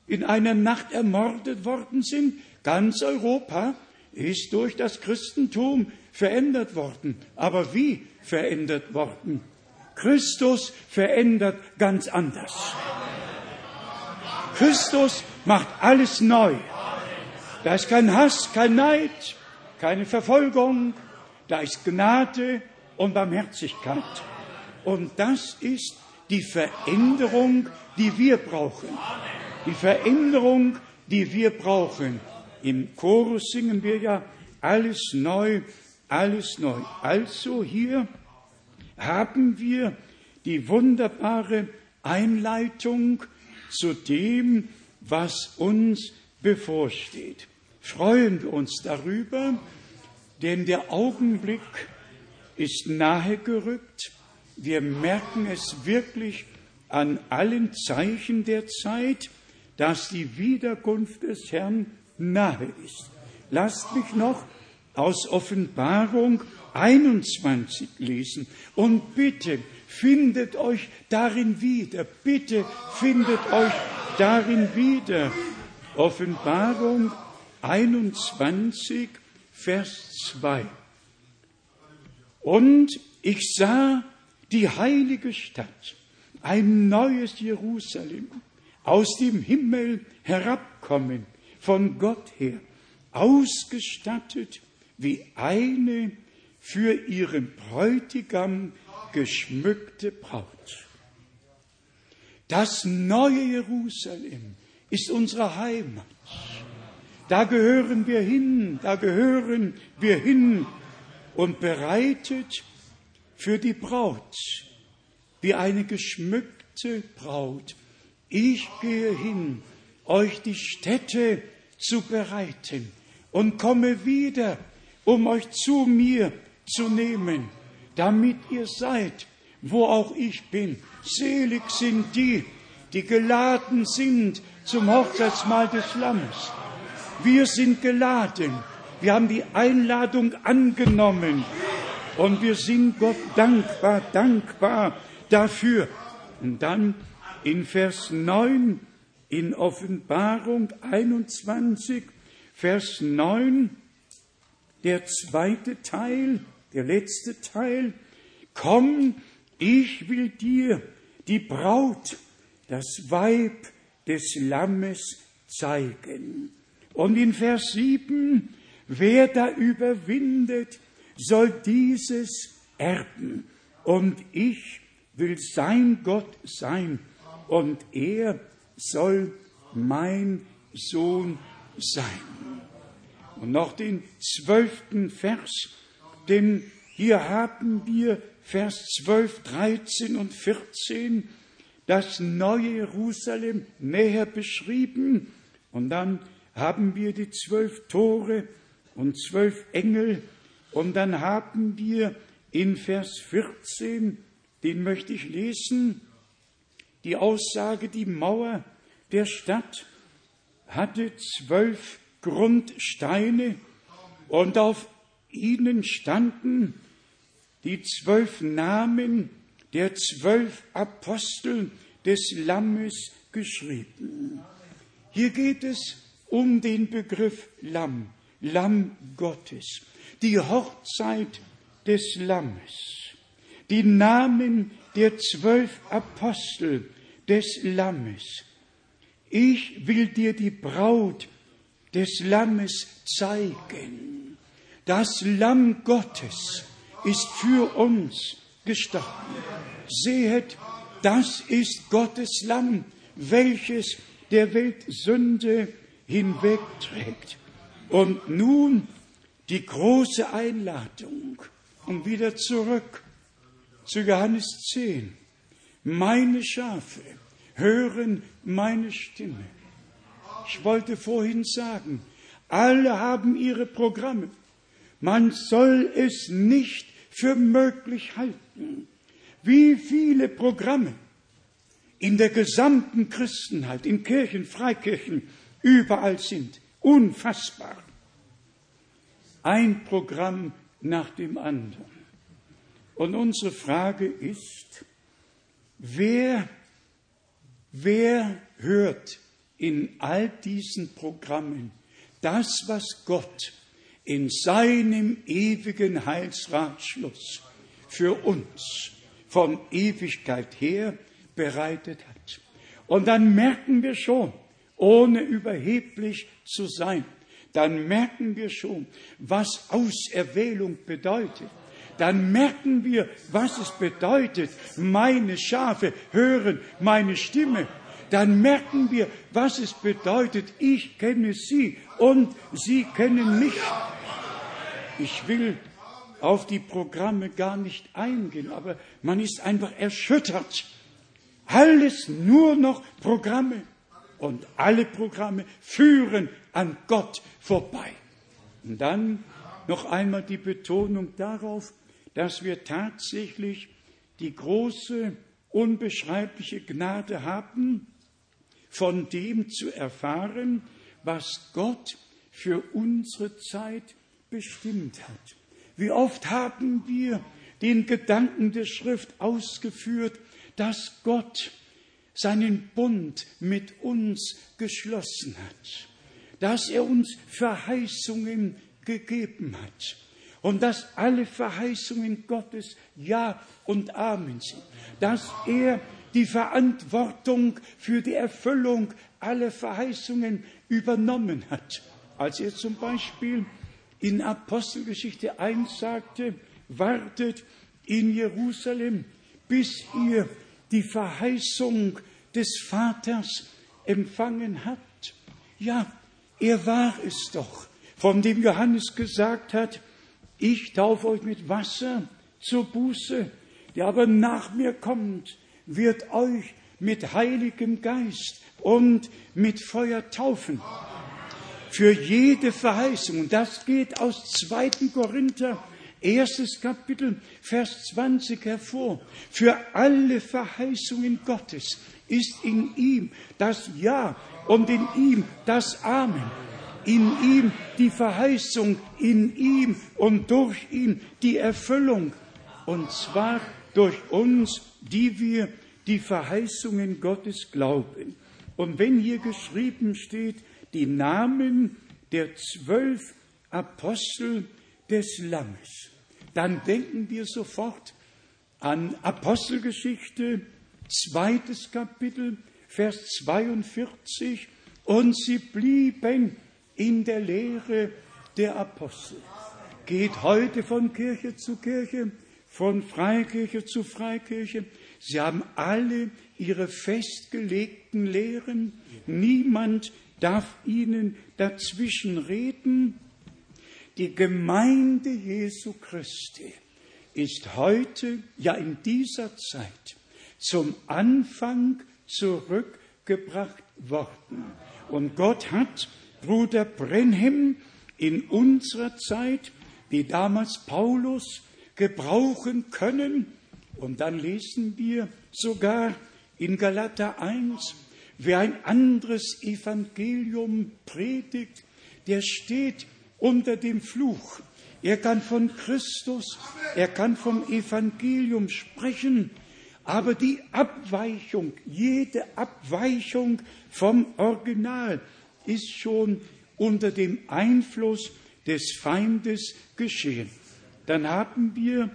Speaker 2: in einer Nacht ermordet worden sind. Ganz Europa ist durch das Christentum verändert worden. Aber wie verändert worden? Christus verändert ganz anders. Christus macht alles neu. Da ist kein Hass, kein Neid, keine Verfolgung. Da ist Gnade und Barmherzigkeit. Und das ist die Veränderung, die wir brauchen. Die Veränderung, die wir brauchen. Im Chorus singen wir ja alles neu, alles neu. Also hier haben wir die wunderbare Einleitung zu dem, was uns bevorsteht. Freuen wir uns darüber, denn der Augenblick ist nahegerückt. Wir merken es wirklich an allen Zeichen der Zeit, dass die Wiederkunft des Herrn nahe ist. Lasst mich noch aus Offenbarung 21 lesen und bitte findet euch darin wieder, bitte findet euch darin wieder. Offenbarung 21, Vers 2. Und ich sah die heilige Stadt, ein neues Jerusalem, aus dem Himmel herabkommen, von Gott her, ausgestattet wie eine für ihren Bräutigam geschmückte Braut. Das neue Jerusalem ist unsere Heimat. Da gehören wir hin, da gehören wir hin und bereitet für die Braut, wie eine geschmückte Braut. Ich gehe hin euch die Stätte zu bereiten und komme wieder, um euch zu mir zu nehmen, damit ihr seid, wo auch ich bin. Selig sind die, die geladen sind zum Hochzeitsmahl des Lammes. Wir sind geladen. Wir haben die Einladung angenommen. Und wir sind Gott dankbar, dankbar dafür. Und dann in Vers 9 in Offenbarung 21, Vers 9, der zweite Teil, der letzte Teil, komm, ich will dir die Braut, das Weib des Lammes zeigen. Und in Vers 7, wer da überwindet, soll dieses erben. Und ich will sein Gott sein und er soll mein Sohn sein. Und noch den zwölften Vers, denn hier haben wir Vers 12, 13 und 14 das neue Jerusalem näher beschrieben. Und dann haben wir die zwölf Tore und zwölf Engel. Und dann haben wir in Vers 14, den möchte ich lesen, die Aussage, die Mauer der Stadt hatte zwölf Grundsteine und auf ihnen standen die zwölf Namen der zwölf Apostel des Lammes geschrieben. Hier geht es um den Begriff Lamm, Lamm Gottes, die Hochzeit des Lammes die Namen der zwölf Apostel des Lammes. Ich will dir die Braut des Lammes zeigen. Das Lamm Gottes ist für uns gestorben. Sehet, das ist Gottes Lamm, welches der Welt Sünde hinwegträgt. Und nun die große Einladung, um wieder zurück zu Johannes 10. Meine Schafe hören meine Stimme. Ich wollte vorhin sagen, alle haben ihre Programme. Man soll es nicht für möglich halten, wie viele Programme in der gesamten Christenheit, in Kirchen, Freikirchen, überall sind. Unfassbar. Ein Programm nach dem anderen. Und unsere Frage ist, wer, wer hört in all diesen Programmen das, was Gott in seinem ewigen Heilsratschluss für uns von Ewigkeit her bereitet hat. Und dann merken wir schon, ohne überheblich zu sein, dann merken wir schon, was Auserwählung bedeutet dann merken wir, was es bedeutet, meine Schafe hören meine Stimme. Dann merken wir, was es bedeutet, ich kenne sie und sie kennen mich. Ich will auf die Programme gar nicht eingehen, aber man ist einfach erschüttert. Alles nur noch Programme und alle Programme führen an Gott vorbei. Und dann noch einmal die Betonung darauf, dass wir tatsächlich die große, unbeschreibliche Gnade haben, von dem zu erfahren, was Gott für unsere Zeit bestimmt hat. Wie oft haben wir den Gedanken der Schrift ausgeführt, dass Gott seinen Bund mit uns geschlossen hat, dass er uns Verheißungen gegeben hat, und dass alle Verheißungen Gottes Ja und Amen sind, dass er die Verantwortung für die Erfüllung aller Verheißungen übernommen hat. Als er zum Beispiel in Apostelgeschichte 1 sagte, wartet in Jerusalem, bis ihr die Verheißung des Vaters empfangen habt. Ja, er war es doch, von dem Johannes gesagt hat, ich taufe euch mit Wasser zur Buße, der aber nach mir kommt, wird euch mit heiligem Geist und mit Feuer taufen. Für jede Verheißung, und das geht aus 2. Korinther, erstes Kapitel, Vers 20 hervor, für alle Verheißungen Gottes ist in ihm das Ja und in ihm das Amen in ihm die Verheißung, in ihm und durch ihn die Erfüllung. Und zwar durch uns, die wir die Verheißungen Gottes glauben. Und wenn hier geschrieben steht, die Namen der zwölf Apostel des Lammes, dann denken wir sofort an Apostelgeschichte, zweites Kapitel, Vers 42, und sie blieben in der Lehre der Apostel, geht heute von Kirche zu Kirche, von Freikirche zu Freikirche. Sie haben alle ihre festgelegten Lehren. Niemand darf ihnen dazwischen reden. Die Gemeinde Jesu Christi ist heute, ja in dieser Zeit, zum Anfang zurückgebracht worden. Und Gott hat Bruder Brenhem in unserer Zeit, wie damals Paulus gebrauchen können. Und dann lesen wir sogar in Galater 1, wer ein anderes Evangelium predigt, der steht unter dem Fluch. Er kann von Christus, er kann vom Evangelium sprechen, aber die Abweichung, jede Abweichung vom Original, ist schon unter dem Einfluss des Feindes geschehen. Dann haben wir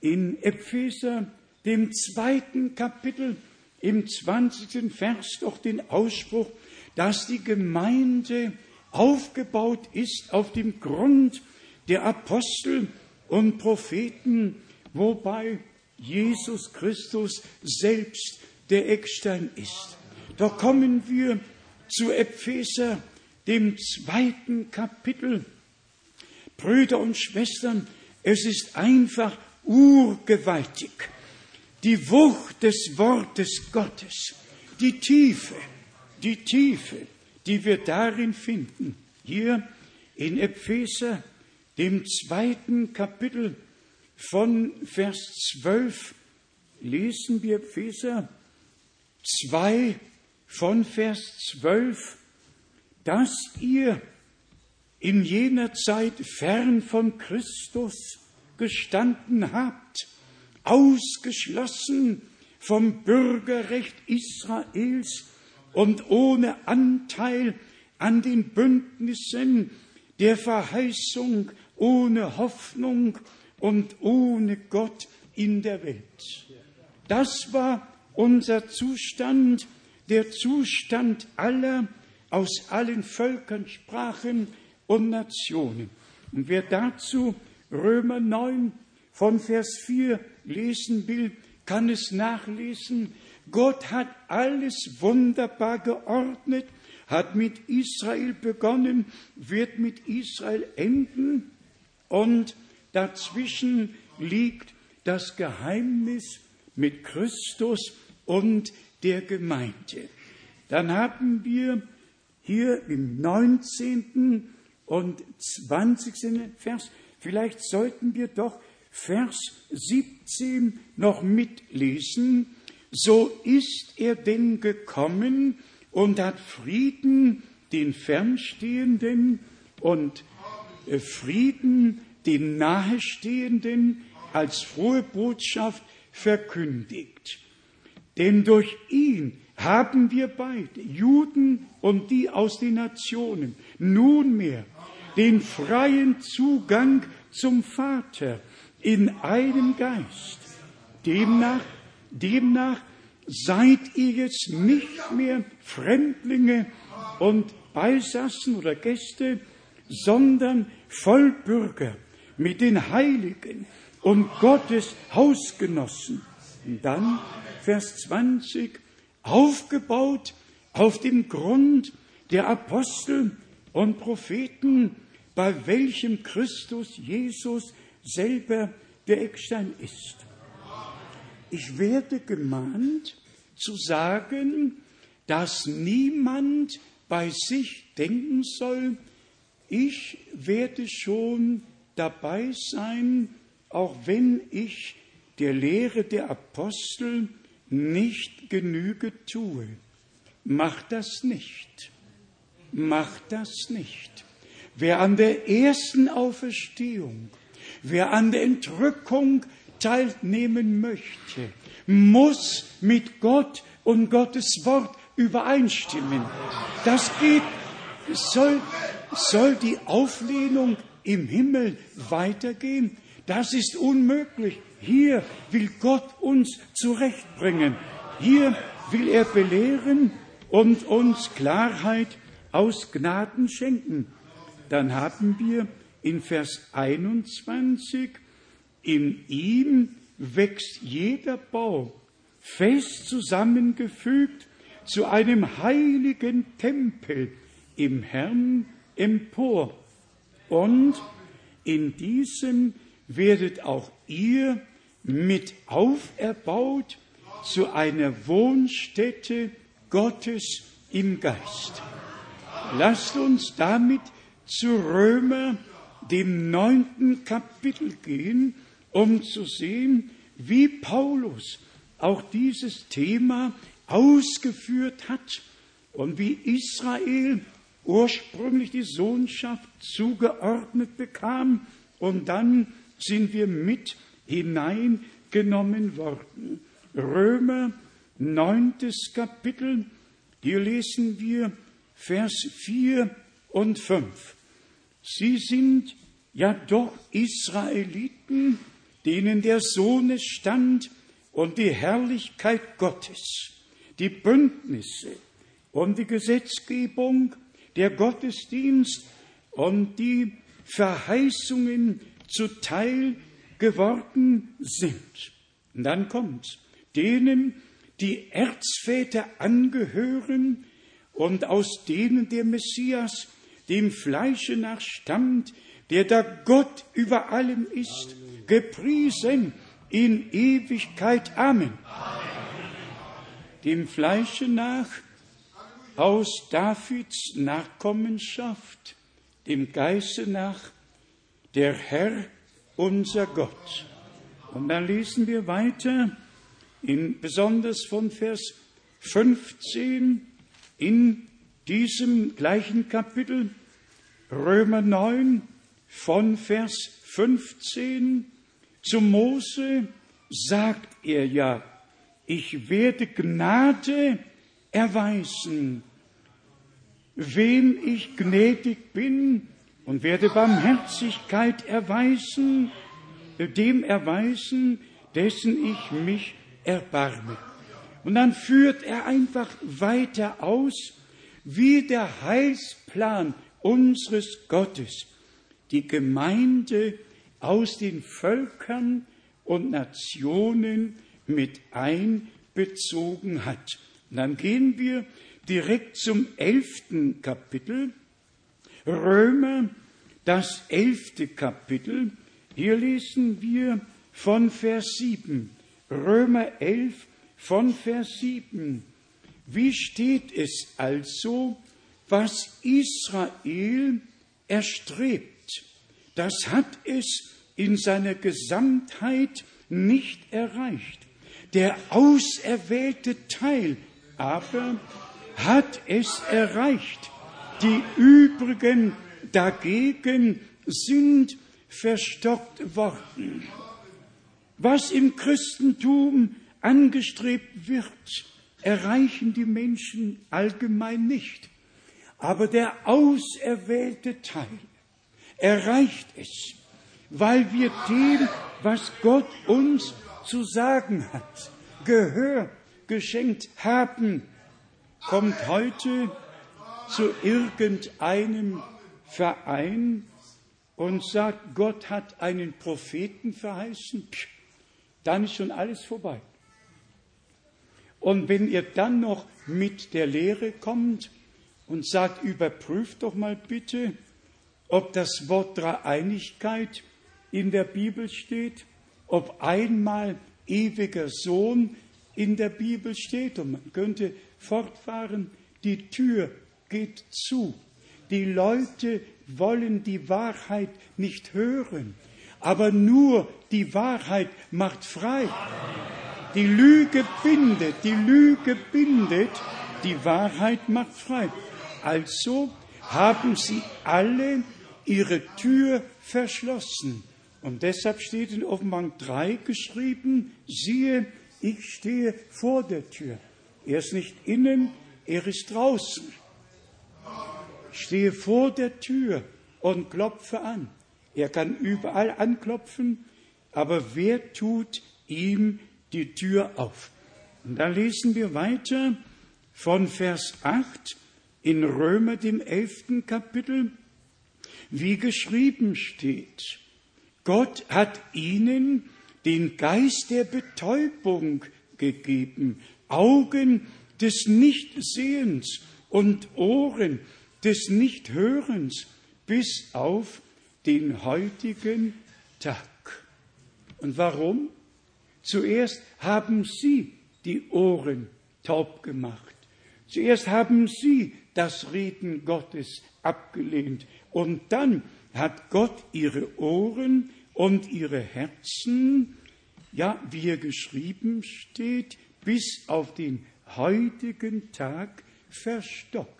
Speaker 2: in Epheser, dem zweiten Kapitel, im zwanzigsten Vers doch den Ausspruch, dass die Gemeinde aufgebaut ist auf dem Grund der Apostel und Propheten, wobei Jesus Christus selbst der Eckstein ist. Da kommen wir zu Epheser, dem zweiten Kapitel. Brüder und Schwestern, es ist einfach urgewaltig. Die Wucht des Wortes Gottes, die Tiefe, die Tiefe, die wir darin finden, hier in Epheser, dem zweiten Kapitel von Vers 12, lesen wir Epheser 2, von Vers 12, dass ihr in jener Zeit fern von Christus gestanden habt, ausgeschlossen vom Bürgerrecht Israels und ohne Anteil an den Bündnissen der Verheißung, ohne Hoffnung und ohne Gott in der Welt. Das war unser Zustand der Zustand aller aus allen Völkern, Sprachen und Nationen. Und wer dazu Römer 9 von Vers 4 lesen will, kann es nachlesen. Gott hat alles wunderbar geordnet, hat mit Israel begonnen, wird mit Israel enden und dazwischen liegt das Geheimnis mit Christus und der Gemeinde. Dann haben wir hier im 19. und 20. Vers, vielleicht sollten wir doch Vers 17 noch mitlesen, so ist er denn gekommen und hat Frieden den Fernstehenden und äh, Frieden den Nahestehenden als frohe Botschaft verkündigt. Denn durch ihn haben wir beide, Juden und die aus den Nationen, nunmehr den freien Zugang zum Vater in einem Geist. Demnach, demnach seid ihr jetzt nicht mehr Fremdlinge und Beisassen oder Gäste, sondern Vollbürger mit den Heiligen und Gottes Hausgenossen dann, Vers 20, aufgebaut auf dem Grund der Apostel und Propheten, bei welchem Christus Jesus selber der Eckstein ist. Ich werde gemahnt zu sagen, dass niemand bei sich denken soll, ich werde schon dabei sein, auch wenn ich der Lehre der Apostel nicht Genüge tue. Mach das nicht. Mach das nicht. Wer an der ersten Auferstehung, wer an der Entrückung teilnehmen möchte, muss mit Gott und Gottes Wort übereinstimmen. Das geht, soll, soll die Auflehnung im Himmel weitergehen? Das ist unmöglich. Hier will Gott uns zurechtbringen. Hier will er belehren und uns Klarheit aus Gnaden schenken. Dann haben wir in Vers 21, in ihm wächst jeder Bau fest zusammengefügt zu einem heiligen Tempel im Herrn empor. Und in diesem werdet auch ihr mit auferbaut zu einer Wohnstätte Gottes im Geist. Lasst uns damit zu Römer, dem neunten Kapitel gehen, um zu sehen, wie Paulus auch dieses Thema ausgeführt hat und wie Israel ursprünglich die Sohnschaft zugeordnet bekam. Und dann sind wir mit hineingenommen worden. Römer, neuntes Kapitel, hier lesen wir Vers 4 und 5. Sie sind ja doch Israeliten, denen der Sohn stand und die Herrlichkeit Gottes, die Bündnisse und die Gesetzgebung, der Gottesdienst und die Verheißungen zuteil geworden sind. Und dann kommt denen, die Erzväter angehören und aus denen der Messias dem Fleische nach stammt, der da Gott über allem ist, Amen. gepriesen in Ewigkeit. Amen. Amen. Dem Fleische nach, aus Davids Nachkommenschaft, dem Geiste nach, der Herr unser Gott. Und dann lesen wir weiter, in, besonders von Vers 15 in diesem gleichen Kapitel, Römer 9 von Vers 15. Zu Mose sagt er ja, ich werde Gnade erweisen. Wem ich gnädig bin, und werde Barmherzigkeit erweisen, dem erweisen, dessen ich mich erbarme. Und dann führt er einfach weiter aus, wie der Heilsplan unseres Gottes die Gemeinde aus den Völkern und Nationen mit einbezogen hat. Und dann gehen wir direkt zum elften Kapitel, Römer das elfte Kapitel. Hier lesen wir von Vers 7, Römer 11 von Vers 7. Wie steht es also, was Israel erstrebt? Das hat es in seiner Gesamtheit nicht erreicht. Der auserwählte Teil aber hat es erreicht. Die übrigen dagegen sind verstockt worden. Was im Christentum angestrebt wird, erreichen die Menschen allgemein nicht. Aber der auserwählte Teil erreicht es, weil wir dem, was Gott uns zu sagen hat, Gehör geschenkt haben, kommt heute zu irgendeinem Verein und sagt, Gott hat einen Propheten verheißen, dann ist schon alles vorbei. Und wenn ihr dann noch mit der Lehre kommt und sagt, überprüft doch mal bitte, ob das Wort Dreieinigkeit in der Bibel steht, ob einmal ewiger Sohn in der Bibel steht und man könnte fortfahren, die Tür geht zu. Die Leute wollen die Wahrheit nicht hören, aber nur die Wahrheit macht frei. Die Lüge bindet, die Lüge bindet, die Wahrheit macht frei. Also haben sie alle ihre Tür verschlossen. Und deshalb steht in Offenbarung 3 geschrieben, siehe, ich stehe vor der Tür. Er ist nicht innen, er ist draußen stehe vor der Tür und klopfe an. Er kann überall anklopfen, aber wer tut ihm die Tür auf? Und dann lesen wir weiter von Vers 8 in Römer dem 11. Kapitel, wie geschrieben steht, Gott hat ihnen den Geist der Betäubung gegeben, Augen des Nichtsehens und Ohren des Nichthörens bis auf den heutigen Tag. Und warum? Zuerst haben sie die Ohren taub gemacht. Zuerst haben sie das Reden Gottes abgelehnt. Und dann hat Gott ihre Ohren und ihre Herzen, ja, wie hier geschrieben steht, bis auf den heutigen Tag verstockt.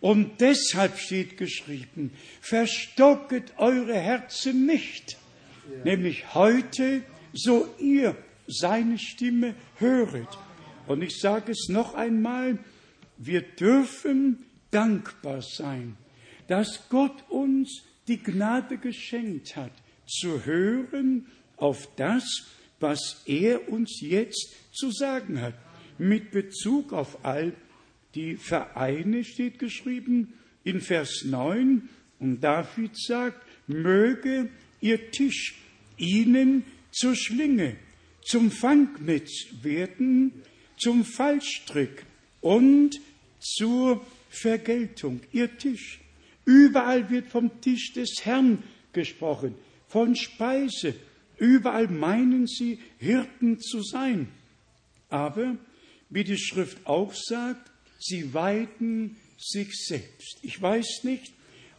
Speaker 2: Und deshalb steht geschrieben, verstocket eure Herzen nicht, ja. nämlich heute, so ihr seine Stimme höret. Und ich sage es noch einmal, wir dürfen dankbar sein, dass Gott uns die Gnade geschenkt hat, zu hören auf das, was er uns jetzt zu sagen hat, mit Bezug auf all die Vereine steht geschrieben in Vers 9 und David sagt, möge ihr Tisch ihnen zur Schlinge, zum Fangnetz werden, zum Fallstrick und zur Vergeltung. Ihr Tisch. Überall wird vom Tisch des Herrn gesprochen, von Speise. Überall meinen sie, Hirten zu sein. Aber, wie die Schrift auch sagt, sie weiden sich selbst. Ich weiß nicht,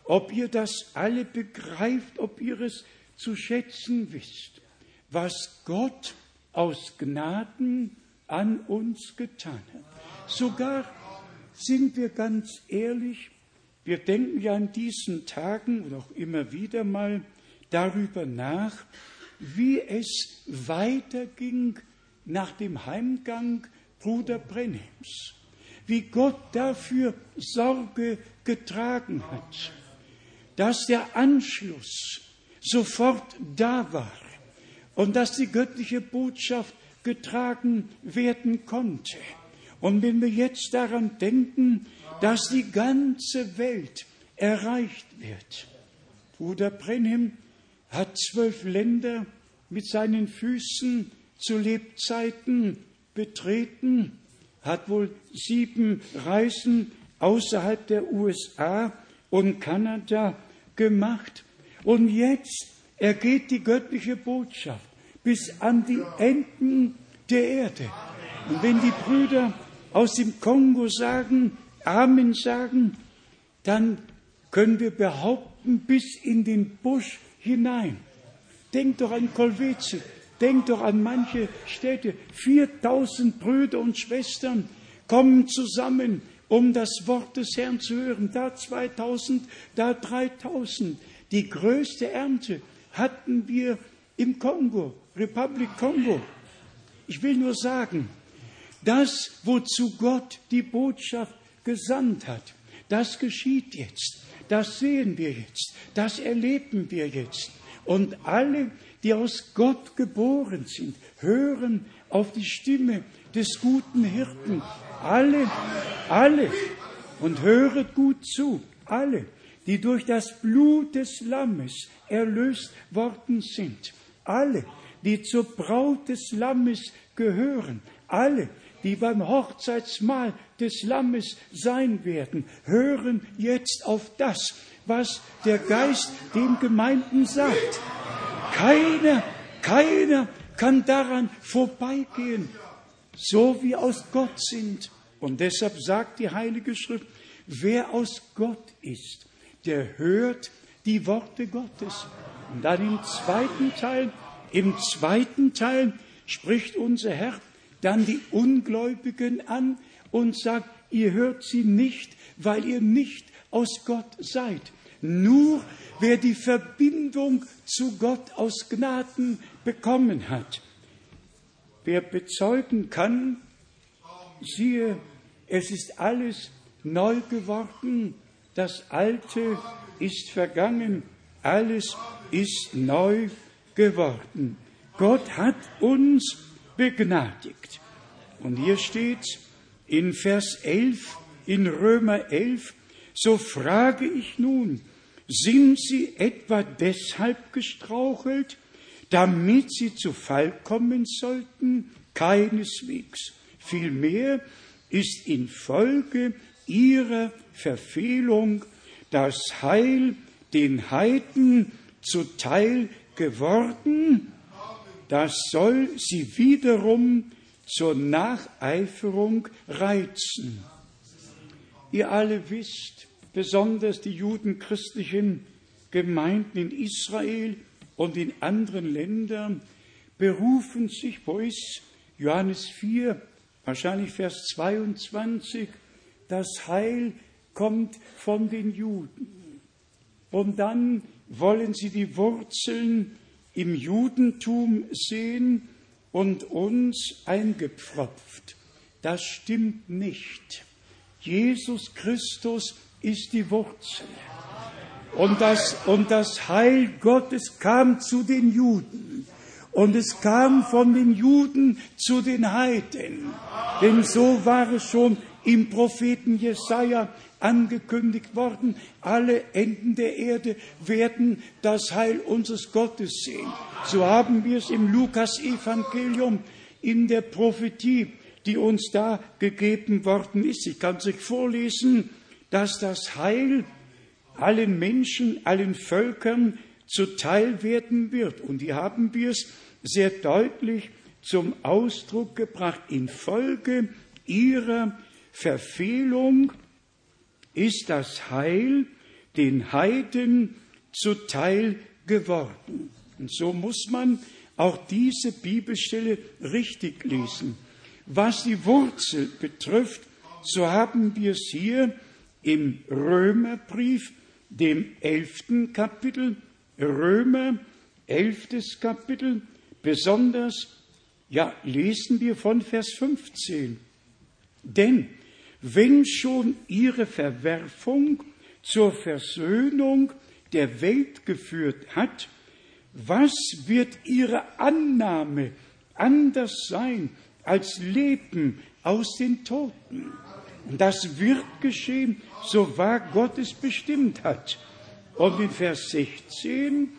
Speaker 2: ob ihr das alle begreift, ob ihr es zu schätzen wisst, was Gott aus Gnaden an uns getan hat. Sogar sind wir ganz ehrlich, wir denken ja in diesen Tagen und auch immer wieder mal darüber nach, wie es weiterging nach dem Heimgang Bruder Brenhems wie Gott dafür Sorge getragen hat, dass der Anschluss sofort da war und dass die göttliche Botschaft getragen werden konnte. Und wenn wir jetzt daran denken, dass die ganze Welt erreicht wird. Bruder Brenhem hat zwölf Länder mit seinen Füßen zu Lebzeiten betreten hat wohl sieben Reisen außerhalb der USA und Kanada gemacht. Und jetzt ergeht die göttliche Botschaft bis an die Enden der Erde. Und wenn die Brüder aus dem Kongo sagen, Amen sagen, dann können wir behaupten, bis in den Busch hinein. Denkt doch an Kolwezi, Denkt doch an manche Städte. 4000 Brüder und Schwestern kommen zusammen, um das Wort des Herrn zu hören. Da 2000, da 3000. Die größte Ernte hatten wir im Kongo, Republik Kongo. Ich will nur sagen, das, wozu Gott die Botschaft gesandt hat, das geschieht jetzt. Das sehen wir jetzt. Das erleben wir jetzt. Und alle, die aus Gott geboren sind, hören auf die Stimme des guten Hirten. Alle, alle, und höret gut zu, alle, die durch das Blut des Lammes erlöst worden sind, alle, die zur Braut des Lammes gehören, alle, die beim Hochzeitsmahl des Lammes sein werden, hören jetzt auf das, was der Geist den Gemeinden sagt. Keiner, keiner kann daran vorbeigehen, so wie aus Gott sind. Und deshalb sagt die Heilige Schrift, wer aus Gott ist, der hört die Worte Gottes. Und dann im zweiten Teil, im zweiten Teil spricht unser Herr dann die Ungläubigen an und sagt, ihr hört sie nicht, weil ihr nicht aus Gott seid. Nur wer die Verbindung zu Gott aus Gnaden bekommen hat, wer bezeugen kann, siehe, es ist alles neu geworden, das Alte ist vergangen, alles ist neu geworden. Gott hat uns begnadigt. Und hier steht in Vers 11, in Römer 11, so frage ich nun, sind sie etwa deshalb gestrauchelt, damit sie zu Fall kommen sollten? Keineswegs. Vielmehr ist infolge ihrer Verfehlung das Heil den Heiden zuteil geworden. Das soll sie wiederum zur Nacheiferung reizen. Ihr alle wisst, besonders die judenchristlichen Gemeinden in Israel und in anderen Ländern berufen sich wo ist Johannes 4, wahrscheinlich Vers 22, das Heil kommt von den Juden. Und dann wollen sie die Wurzeln im Judentum sehen und uns eingepfropft. Das stimmt nicht. Jesus Christus ist die Wurzel. Und das, und das Heil Gottes kam zu den Juden. Und es kam von den Juden zu den Heiden. Denn so war es schon im Propheten Jesaja angekündigt worden. Alle Enden der Erde werden das Heil unseres Gottes sehen. So haben wir es im Lukas-Evangelium in der Prophetie, die uns da gegeben worden ist. Ich kann es euch vorlesen dass das Heil allen Menschen, allen Völkern zuteil werden wird. Und hier haben wir es sehr deutlich zum Ausdruck gebracht. Infolge ihrer Verfehlung ist das Heil den Heiden zuteil geworden. Und so muss man auch diese Bibelstelle richtig lesen. Was die Wurzel betrifft, so haben wir es hier im Römerbrief, dem elften Kapitel, Römer, elftes Kapitel, besonders, ja, lesen wir von Vers 15. Denn wenn schon ihre Verwerfung zur Versöhnung der Welt geführt hat, was wird ihre Annahme anders sein als Leben aus den Toten? Das wird geschehen, so wahr Gott es bestimmt hat. Und in Vers 16,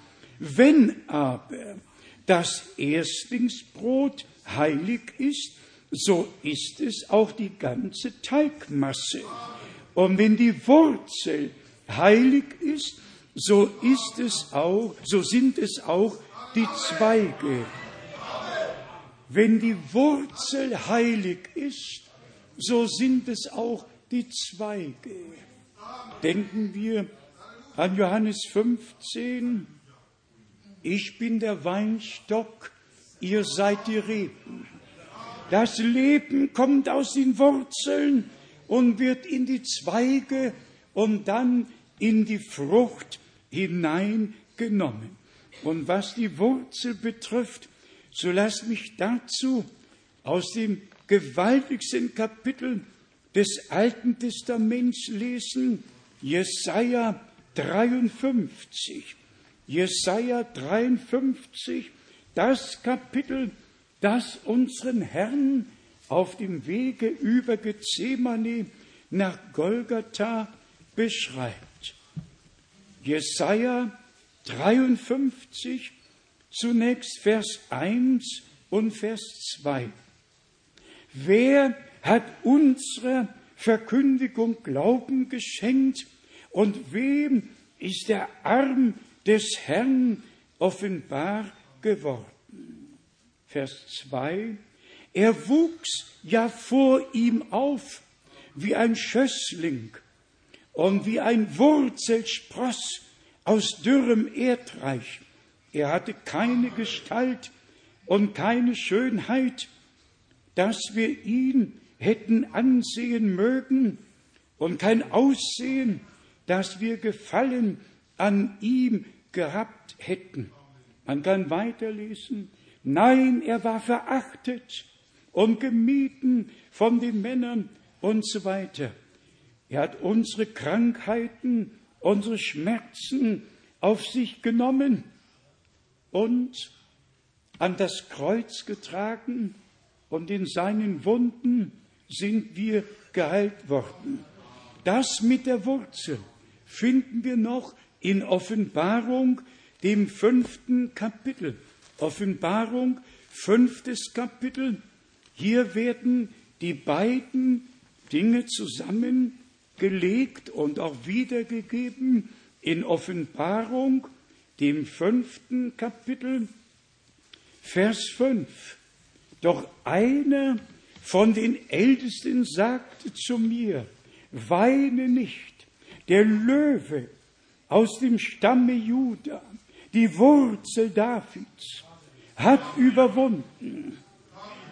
Speaker 2: wenn aber das Erstlingsbrot heilig ist, so ist es auch die ganze Teigmasse. Und wenn die Wurzel heilig ist, so ist es auch, so sind es auch die Zweige. Wenn die Wurzel heilig ist, so sind es auch die Zweige. Denken wir an Johannes 15. Ich bin der Weinstock, ihr seid die Reben. Das Leben kommt aus den Wurzeln und wird in die Zweige und dann in die Frucht hineingenommen. Und was die Wurzel betrifft, so lasst mich dazu aus dem gewaltigsten Kapitel des Alten Testaments lesen, Jesaja 53. Jesaja 53, das Kapitel, das unseren Herrn auf dem Wege über Gethsemane nach Golgatha beschreibt. Jesaja 53, zunächst Vers 1 und Vers 2. Wer hat unserer Verkündigung Glauben geschenkt und wem ist der Arm des Herrn offenbar geworden? Vers 2. Er wuchs ja vor ihm auf wie ein Schössling und wie ein Wurzelspross aus dürrem Erdreich. Er hatte keine Gestalt und keine Schönheit, dass wir ihn hätten ansehen mögen und kein Aussehen, dass wir Gefallen an ihm gehabt hätten. Man kann weiterlesen. Nein, er war verachtet und gemieden von den Männern und so weiter. Er hat unsere Krankheiten, unsere Schmerzen auf sich genommen und an das Kreuz getragen und in seinen Wunden sind wir geheilt worden. Das mit der Wurzel finden wir noch in Offenbarung, dem fünften Kapitel. Offenbarung, fünftes Kapitel. Hier werden die beiden Dinge zusammengelegt und auch wiedergegeben in Offenbarung, dem fünften Kapitel, Vers 5. Doch einer von den Ältesten sagte zu mir, weine nicht, der Löwe aus dem Stamme Juda, die Wurzel Davids, hat überwunden,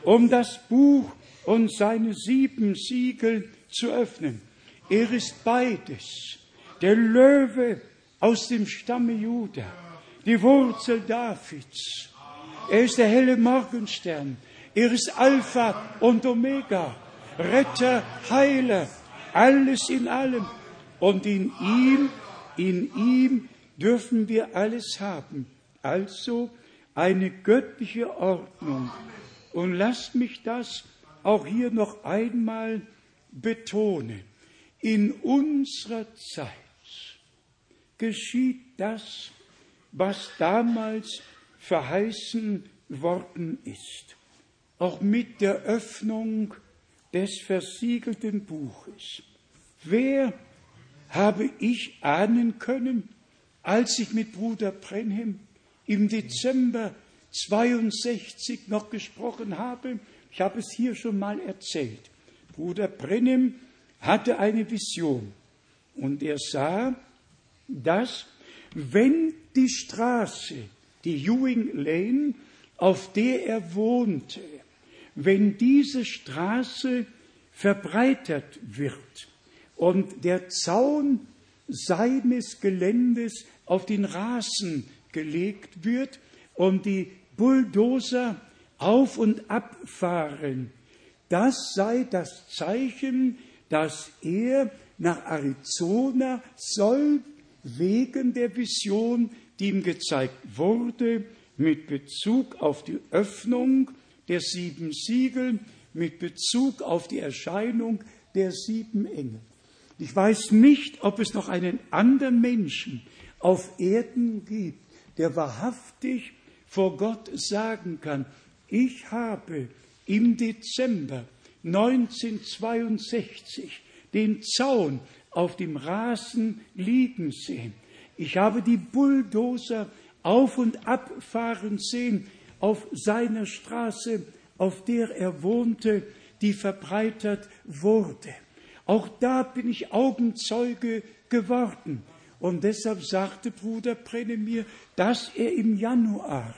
Speaker 2: um das Buch und seine sieben Siegel zu öffnen. Er ist beides, der Löwe aus dem Stamme Juda, die Wurzel Davids. Er ist der helle Morgenstern, er ist Alpha und Omega, Retter, Heiler, alles in allem. Und in ihm, in ihm dürfen wir alles haben. Also eine göttliche Ordnung. Und lasst mich das auch hier noch einmal betonen. In unserer Zeit geschieht das, was damals verheißen worden ist auch mit der Öffnung des versiegelten Buches. Wer habe ich ahnen können, als ich mit Bruder Brenhem im Dezember 62 noch gesprochen habe? Ich habe es hier schon mal erzählt. Bruder Brenhem hatte eine Vision und er sah, dass wenn die Straße, die Ewing Lane, auf der er wohnte, wenn diese Straße verbreitert wird und der Zaun seines Geländes auf den Rasen gelegt wird und die Bulldozer auf und ab fahren. Das sei das Zeichen, dass er nach Arizona soll wegen der Vision, die ihm gezeigt wurde, mit Bezug auf die Öffnung der sieben Siegel mit Bezug auf die Erscheinung der sieben Engel. Ich weiß nicht, ob es noch einen anderen Menschen auf Erden gibt, der wahrhaftig vor Gott sagen kann, ich habe im Dezember 1962 den Zaun auf dem Rasen liegen sehen. Ich habe die Bulldozer auf und ab fahren sehen auf seiner Straße, auf der er wohnte, die verbreitert wurde. Auch da bin ich Augenzeuge geworden. Und deshalb sagte Bruder Prene mir, dass er im Januar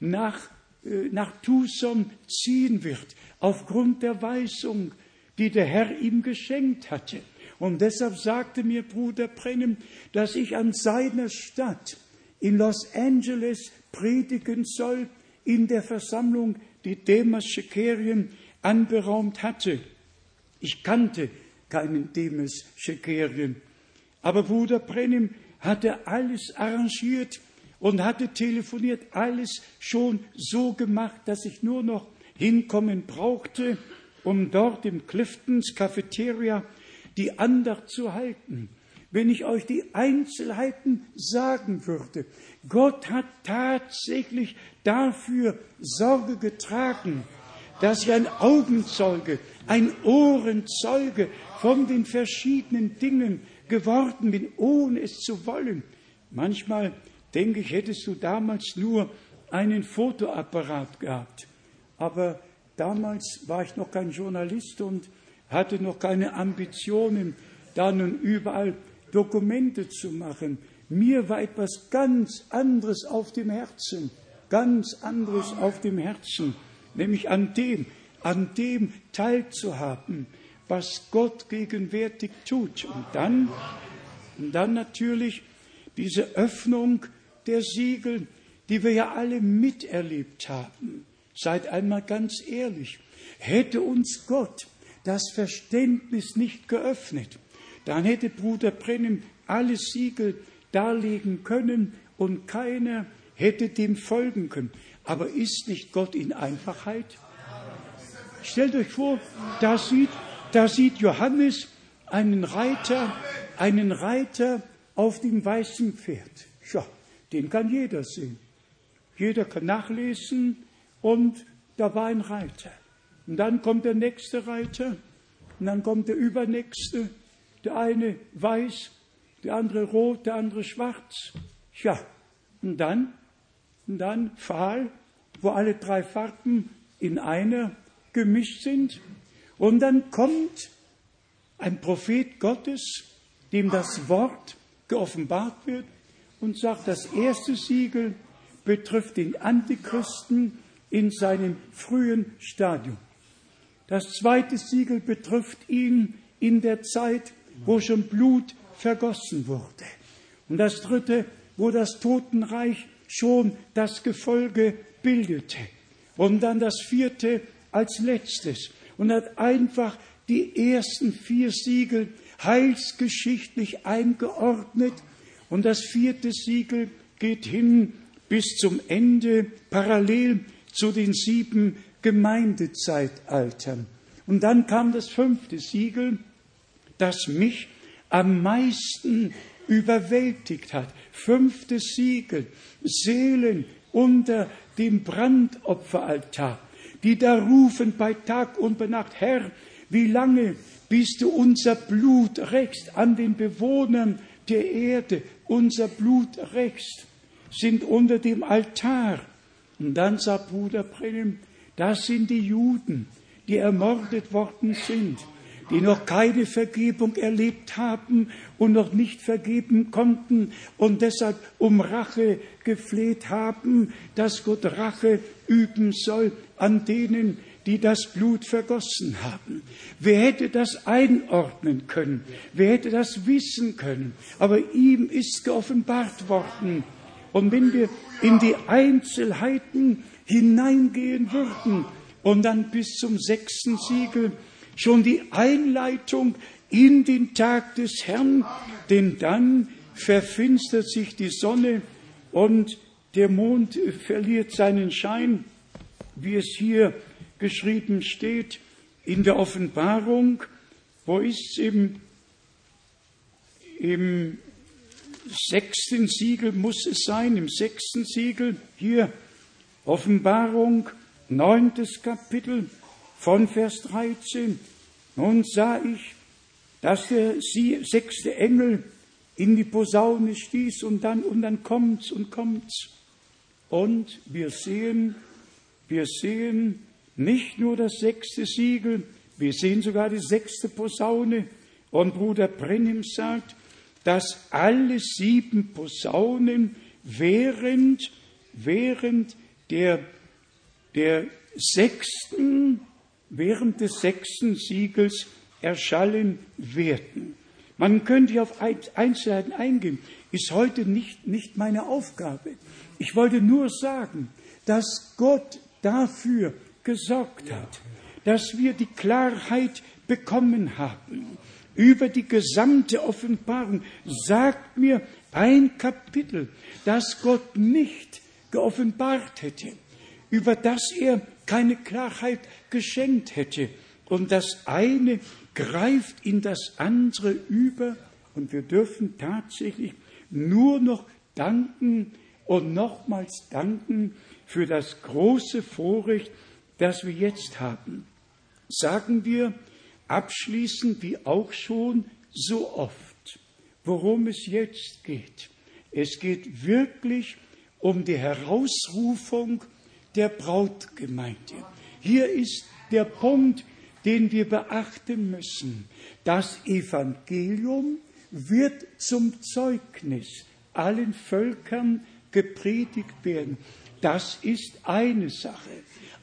Speaker 2: nach, äh, nach Tucson ziehen wird, aufgrund der Weisung, die der Herr ihm geschenkt hatte. Und deshalb sagte mir Bruder Prene, dass ich an seiner Stadt in Los Angeles predigen soll in der Versammlung, die Demas Schekerien anberaumt hatte. Ich kannte keinen Demas Schekerien. Aber Bruder Brenim hatte alles arrangiert und hatte telefoniert, alles schon so gemacht, dass ich nur noch hinkommen brauchte, um dort im Cliftons Cafeteria die Andacht zu halten wenn ich euch die Einzelheiten sagen würde. Gott hat tatsächlich dafür Sorge getragen, dass ich ein Augenzeuge, ein Ohrenzeuge von den verschiedenen Dingen geworden bin, ohne es zu wollen. Manchmal denke ich, hättest du damals nur einen Fotoapparat gehabt. Aber damals war ich noch kein Journalist und hatte noch keine Ambitionen, da nun überall Dokumente zu machen. Mir war etwas ganz anderes auf dem Herzen, ganz anderes auf dem Herzen, nämlich an dem, an dem teilzuhaben, was Gott gegenwärtig tut. Und dann, und dann natürlich diese Öffnung der Siegel, die wir ja alle miterlebt haben. Seid einmal ganz ehrlich, hätte uns Gott das Verständnis nicht geöffnet, dann hätte Bruder Brennem alle Siegel darlegen können und keiner hätte dem folgen können. Aber ist nicht Gott in Einfachheit? Stellt euch vor, da sieht, da sieht Johannes einen Reiter, einen Reiter auf dem weißen Pferd. Ja, den kann jeder sehen. Jeder kann nachlesen und da war ein Reiter. Und dann kommt der nächste Reiter und dann kommt der übernächste der eine weiß, der andere rot, der andere schwarz. Tja, und dann, und dann fahl, wo alle drei Farben in einer gemischt sind. Und dann kommt ein Prophet Gottes, dem das Wort geoffenbart wird und sagt, das erste Siegel betrifft den Antichristen in seinem frühen Stadium. Das zweite Siegel betrifft ihn in der Zeit wo schon Blut vergossen wurde. Und das dritte, wo das Totenreich schon das Gefolge bildete. Und dann das vierte als letztes. Und hat einfach die ersten vier Siegel heilsgeschichtlich eingeordnet. Und das vierte Siegel geht hin bis zum Ende parallel zu den sieben Gemeindezeitaltern. Und dann kam das fünfte Siegel das mich am meisten überwältigt hat. Fünftes Siegel, Seelen unter dem Brandopferaltar, die da rufen bei Tag und bei Nacht, Herr, wie lange bist du unser Blut rächst an den Bewohnern der Erde, unser Blut rächst, sind unter dem Altar. Und dann sagt Bruder Brennem, das sind die Juden, die ermordet worden sind die noch keine Vergebung erlebt haben und noch nicht vergeben konnten und deshalb um Rache gefleht haben, dass Gott Rache üben soll an denen, die das Blut vergossen haben. Wer hätte das einordnen können? Wer hätte das wissen können? Aber ihm ist geoffenbart worden. Und wenn wir in die Einzelheiten hineingehen würden und dann bis zum sechsten Siegel schon die Einleitung in den Tag des Herrn, denn dann verfinstert sich die Sonne und der Mond verliert seinen Schein, wie es hier geschrieben steht in der Offenbarung. Wo ist es im, im sechsten Siegel muss es sein, im sechsten Siegel hier Offenbarung, neuntes Kapitel, von Vers 13. Nun sah ich, dass der sechste Engel in die Posaune stieß und dann, und dann kommt's und kommt's. Und wir sehen, wir sehen nicht nur das sechste Siegel, wir sehen sogar die sechste Posaune. Und Bruder Brennim sagt, dass alle sieben Posaunen während, während der, der sechsten während des sechsten Siegels erschallen werden. Man könnte auf Einzelheiten eingehen, ist heute nicht, nicht meine Aufgabe. Ich wollte nur sagen, dass Gott dafür gesorgt hat, dass wir die Klarheit bekommen haben über die gesamte Offenbarung. Sagt mir ein Kapitel, das Gott nicht geoffenbart hätte, über das er keine Klarheit geschenkt hätte. Und das eine greift in das andere über und wir dürfen tatsächlich nur noch danken und nochmals danken für das große Vorrecht, das wir jetzt haben. Sagen wir abschließend wie auch schon so oft, worum es jetzt geht. Es geht wirklich um die Herausrufung der Brautgemeinde. Hier ist der Punkt, den wir beachten müssen. Das Evangelium wird zum Zeugnis allen Völkern gepredigt werden. Das ist eine Sache.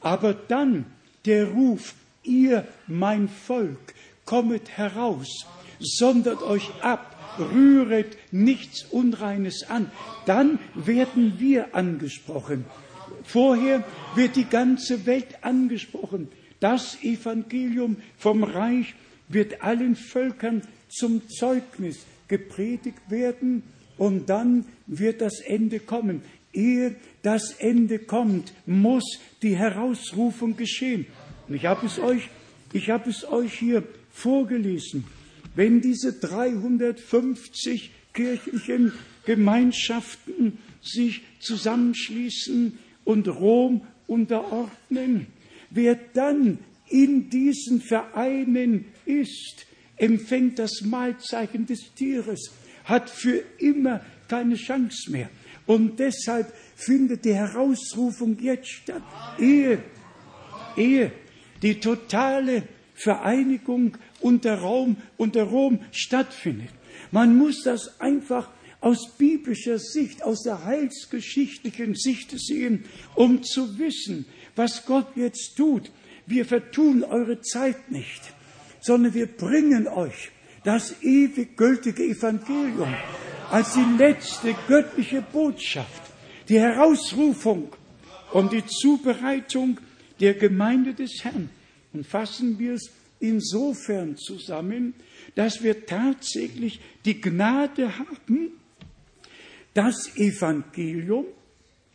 Speaker 2: Aber dann der Ruf, ihr, mein Volk, kommet heraus, sondert euch ab, rühret nichts Unreines an. Dann werden wir angesprochen. Vorher wird die ganze Welt angesprochen. Das Evangelium vom Reich wird allen Völkern zum Zeugnis gepredigt werden und dann wird das Ende kommen. Ehe das Ende kommt, muss die Herausrufung geschehen. Und ich habe es euch, ich habe es euch hier vorgelesen. Wenn diese 350 kirchlichen Gemeinschaften sich zusammenschließen, und Rom unterordnen. Wer dann in diesen Vereinen ist, empfängt das Mahlzeichen des Tieres, hat für immer keine Chance mehr. Und deshalb findet die Herausrufung jetzt statt. Ehe, Ehe, die totale Vereinigung unter Raum, unter Rom stattfindet. Man muss das einfach aus biblischer Sicht, aus der heilsgeschichtlichen Sicht sehen, um zu wissen, was Gott jetzt tut. Wir vertun eure Zeit nicht, sondern wir bringen euch das ewig gültige Evangelium als die letzte göttliche Botschaft, die Herausrufung und die Zubereitung der Gemeinde des Herrn. Und fassen wir es insofern zusammen, dass wir tatsächlich die Gnade haben, das Evangelium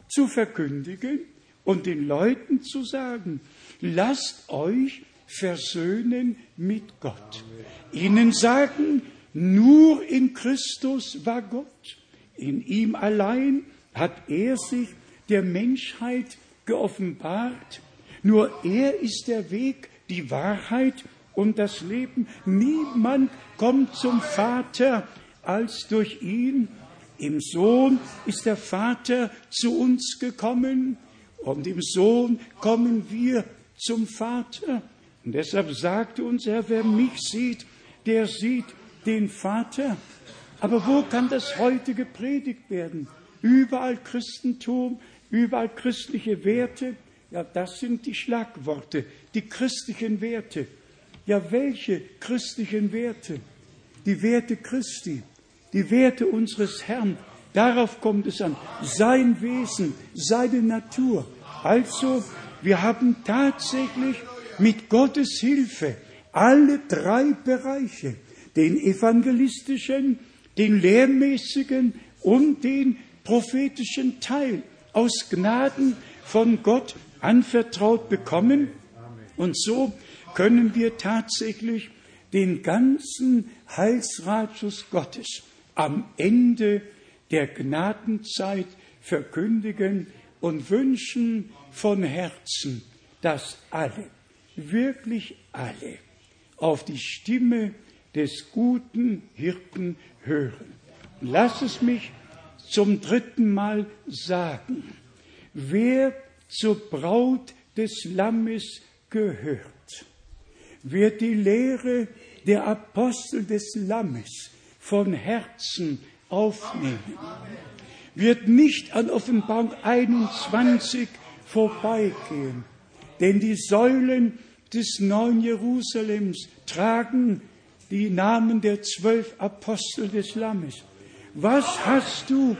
Speaker 2: zu verkündigen und den Leuten zu sagen, lasst euch versöhnen mit Gott. Ihnen sagen, nur in Christus war Gott. In ihm allein hat er sich der Menschheit geoffenbart. Nur er ist der Weg, die Wahrheit und das Leben. Niemand kommt zum Vater als durch ihn. Im Sohn ist der Vater zu uns gekommen und im Sohn kommen wir zum Vater. Und deshalb sagte uns er, wer mich sieht, der sieht den Vater. Aber wo kann das heute gepredigt werden? Überall Christentum, überall christliche Werte. Ja, das sind die Schlagworte, die christlichen Werte. Ja, welche christlichen Werte? Die Werte Christi die Werte unseres Herrn. Darauf kommt es an. Sein Wesen, seine Natur. Also, wir haben tatsächlich mit Gottes Hilfe alle drei Bereiche, den evangelistischen, den lehrmäßigen und den prophetischen Teil aus Gnaden von Gott anvertraut bekommen. Und so können wir tatsächlich den ganzen Heilsradius Gottes am Ende der Gnadenzeit verkündigen und wünschen von Herzen, dass alle, wirklich alle, auf die Stimme des guten Hirten hören. Lass es mich zum dritten Mal sagen, wer zur Braut des Lammes gehört, wer die Lehre der Apostel des Lammes von Herzen aufnehmen, wird nicht an Offenbarung 21 vorbeigehen, denn die Säulen des neuen Jerusalems tragen die Namen der zwölf Apostel des Lammes. Was hast du,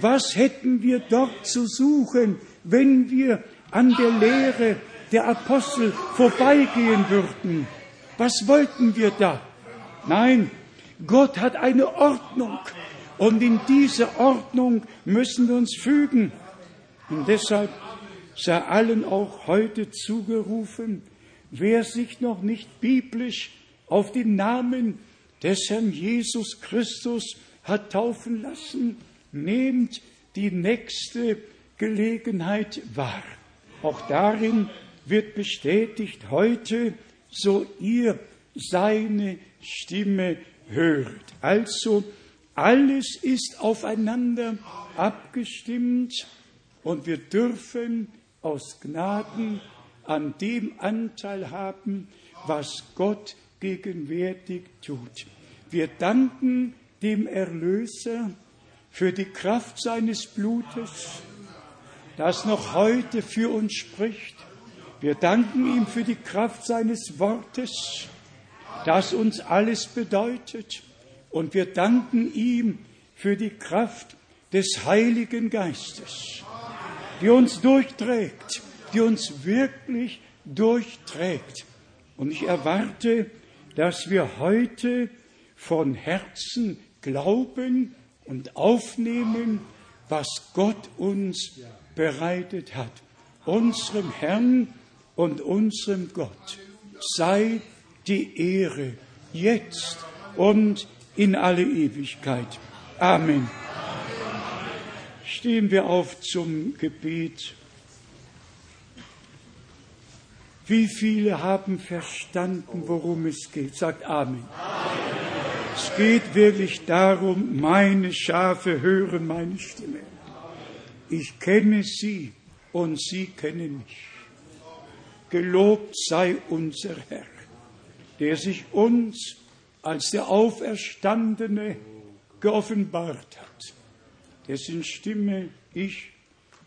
Speaker 2: was hätten wir dort zu suchen, wenn wir an der Lehre der Apostel vorbeigehen würden? Was wollten wir da? Nein, Gott hat eine Ordnung. Und in diese Ordnung müssen wir uns fügen. Und deshalb sei allen auch heute zugerufen, wer sich noch nicht biblisch auf den Namen des Herrn Jesus Christus hat taufen lassen, nehmt die nächste Gelegenheit wahr. Auch darin wird bestätigt heute, so ihr seine Stimme höret. Also alles ist aufeinander abgestimmt und wir dürfen aus Gnaden an dem Anteil haben, was Gott gegenwärtig tut. Wir danken dem Erlöser für die Kraft seines Blutes, das noch heute für uns spricht. Wir danken ihm für die Kraft seines Wortes das uns alles bedeutet. Und wir danken ihm für die Kraft des Heiligen Geistes, die uns durchträgt, die uns wirklich durchträgt. Und ich erwarte, dass wir heute von Herzen glauben und aufnehmen, was Gott uns bereitet hat. Unserem Herrn und unserem Gott sei die Ehre, jetzt und in alle Ewigkeit. Amen. Stehen wir auf zum Gebet. Wie viele haben verstanden, worum es geht? Sagt Amen. Amen. Es geht wirklich darum, meine Schafe hören meine Stimme. Ich kenne sie und sie kennen mich. Gelobt sei unser Herr der sich uns als der Auferstandene geoffenbart hat, dessen Stimme ich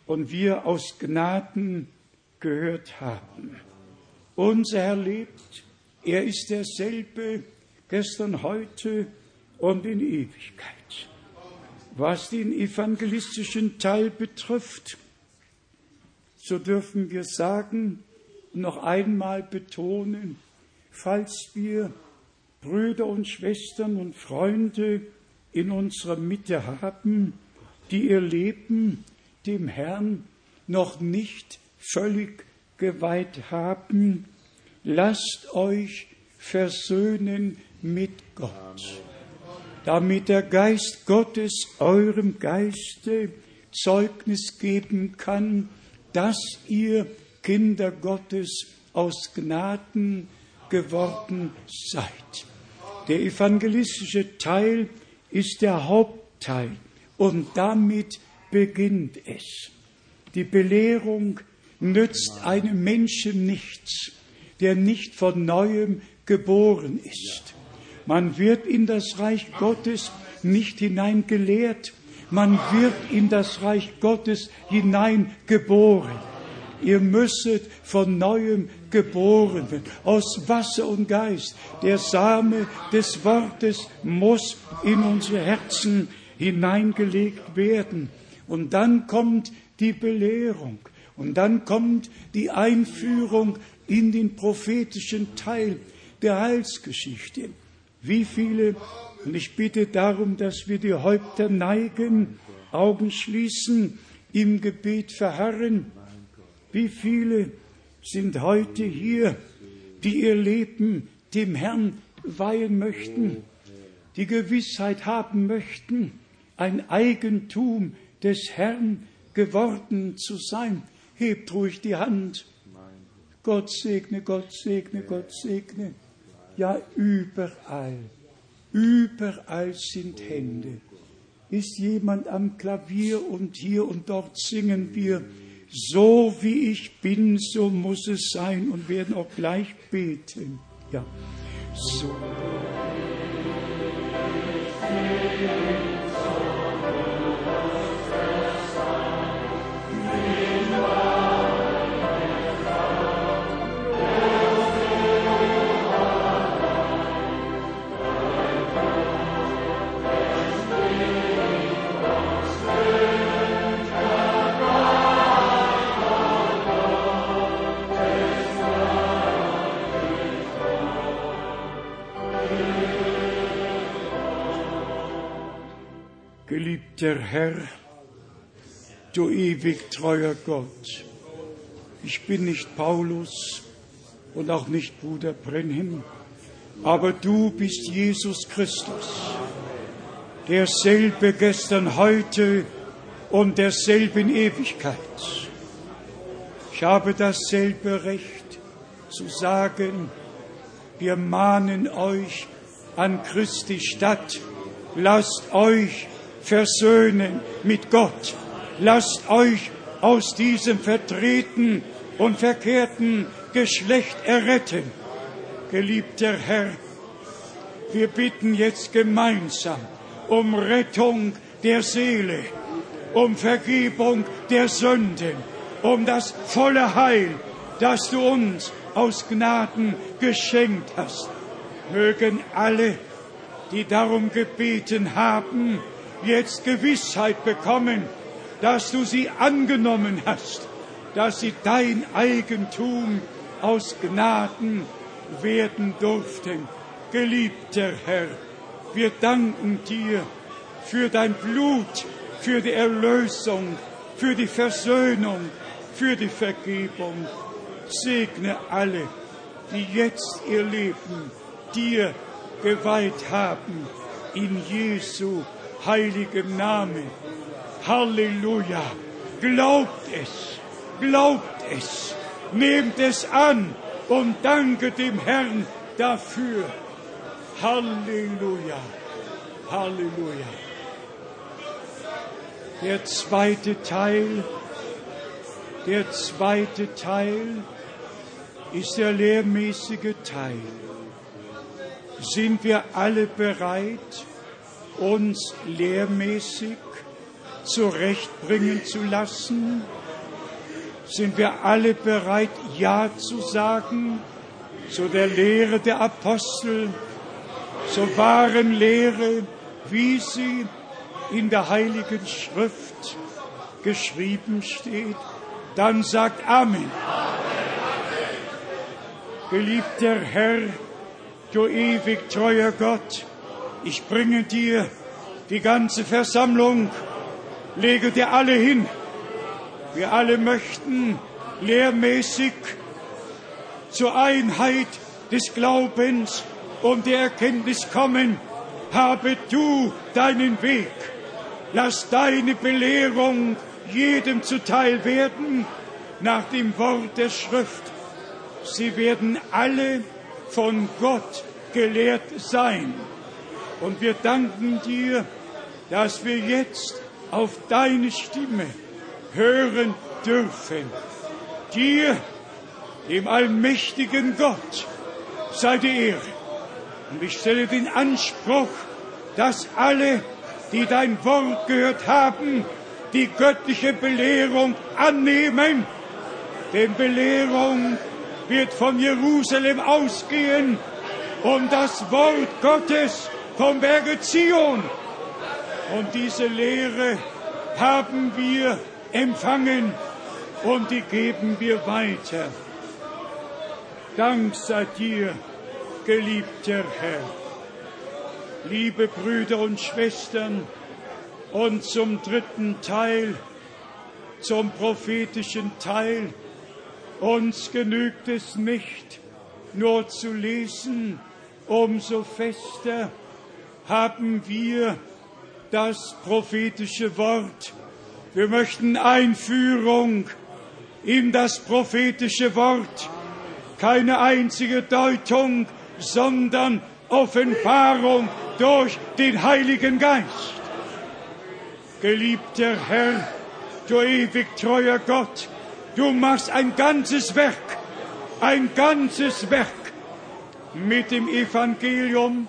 Speaker 2: und wir aus Gnaden gehört haben. Unser Herr lebt, er ist derselbe gestern, heute und in Ewigkeit. Was den evangelistischen Teil betrifft, so dürfen wir sagen, noch einmal betonen, falls wir Brüder und Schwestern und Freunde in unserer Mitte haben, die ihr Leben dem Herrn noch nicht völlig geweiht haben, lasst euch versöhnen mit Gott, damit der Geist Gottes eurem Geiste Zeugnis geben kann, dass ihr Kinder Gottes aus Gnaden geworden seid. Der evangelistische Teil ist der Hauptteil und damit beginnt es. Die Belehrung nützt einem Menschen nichts, der nicht von neuem geboren ist. Man wird in das Reich Gottes nicht hineingelehrt, man wird in das Reich Gottes hineingeboren. Ihr müsstet von neuem geboren werden, aus Wasser und Geist. Der Same des Wortes muss in unsere Herzen hineingelegt werden. Und dann kommt die Belehrung und dann kommt die Einführung in den prophetischen Teil der Heilsgeschichte. Wie viele, und ich bitte darum, dass wir die Häupter neigen, Augen schließen, im Gebet verharren, wie viele sind heute hier, die ihr Leben dem Herrn weihen möchten, die Gewissheit haben möchten, ein Eigentum des Herrn geworden zu sein. Hebt ruhig die Hand. Gott segne, Gott segne, Gott segne. Ja, überall, überall sind Hände. Ist jemand am Klavier und hier und dort singen wir so wie ich bin, so muss es sein und werden auch gleich beten. Ja. So. der Herr, du ewig treuer Gott. Ich bin nicht Paulus und auch nicht Bruder Brenhim, aber du bist Jesus Christus, derselbe gestern, heute und derselbe in Ewigkeit. Ich habe dasselbe Recht zu sagen, wir mahnen euch an Christi Stadt, lasst euch versöhnen mit Gott. Lasst euch aus diesem vertreten und verkehrten Geschlecht erretten. Geliebter Herr, wir bitten jetzt gemeinsam um Rettung der Seele, um Vergebung der Sünden, um das volle Heil, das du uns aus Gnaden geschenkt hast. Mögen alle, die darum gebeten haben, jetzt Gewissheit bekommen, dass du sie angenommen hast, dass sie dein Eigentum aus Gnaden werden durften. Geliebter Herr, wir danken dir für dein Blut, für die Erlösung, für die Versöhnung, für die Vergebung. Segne alle, die jetzt ihr Leben dir geweiht haben, in Jesu heiligem Namen. Halleluja. Glaubt es, glaubt es, nehmt es an und danke dem Herrn dafür. Halleluja, Halleluja. Der zweite Teil, der zweite Teil ist der lehrmäßige Teil. Sind wir alle bereit, uns lehrmäßig zurechtbringen zu lassen? Sind wir alle bereit, Ja zu sagen zu der Lehre der Apostel, zur wahren Lehre, wie sie in der Heiligen Schrift geschrieben steht? Dann sagt Amen. Geliebter Herr, du ewig treuer Gott, ich bringe dir die ganze Versammlung, lege dir alle hin. Wir alle möchten lehrmäßig zur Einheit des Glaubens und der Erkenntnis kommen. Habe du deinen Weg. Lass deine Belehrung jedem zuteil werden nach dem Wort der Schrift. Sie werden alle von Gott gelehrt sein. Und wir danken dir, dass wir jetzt auf deine Stimme hören dürfen. Dir, dem allmächtigen Gott, sei die Ehre. Und ich stelle den Anspruch, dass alle, die dein Wort gehört haben, die göttliche Belehrung annehmen. Denn Belehrung wird von Jerusalem ausgehen und das Wort Gottes vom Berge Zion. Und diese Lehre haben wir empfangen und die geben wir weiter. Dank sei dir, geliebter Herr. Liebe Brüder und Schwestern, und zum dritten Teil, zum prophetischen Teil, uns genügt es nicht, nur zu lesen, umso fester haben wir das prophetische Wort. Wir möchten Einführung in das prophetische Wort. Keine einzige Deutung, sondern Offenbarung durch den Heiligen Geist. Geliebter Herr, du ewig treuer Gott, du machst ein ganzes Werk, ein ganzes Werk mit dem Evangelium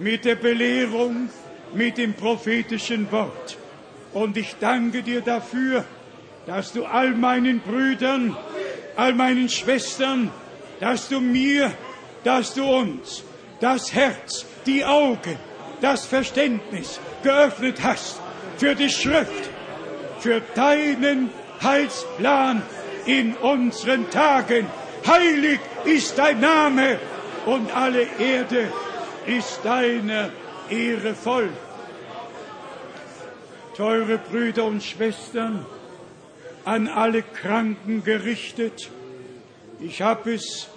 Speaker 2: mit der Belehrung, mit dem prophetischen Wort. Und ich danke dir dafür, dass du all meinen Brüdern, all meinen Schwestern, dass du mir, dass du uns das Herz, die Augen, das Verständnis geöffnet hast für die Schrift, für deinen Heilsplan in unseren Tagen. Heilig ist dein Name und alle Erde ist deine Ehre voll. Teure Brüder und Schwestern, an alle Kranken gerichtet. Ich habe es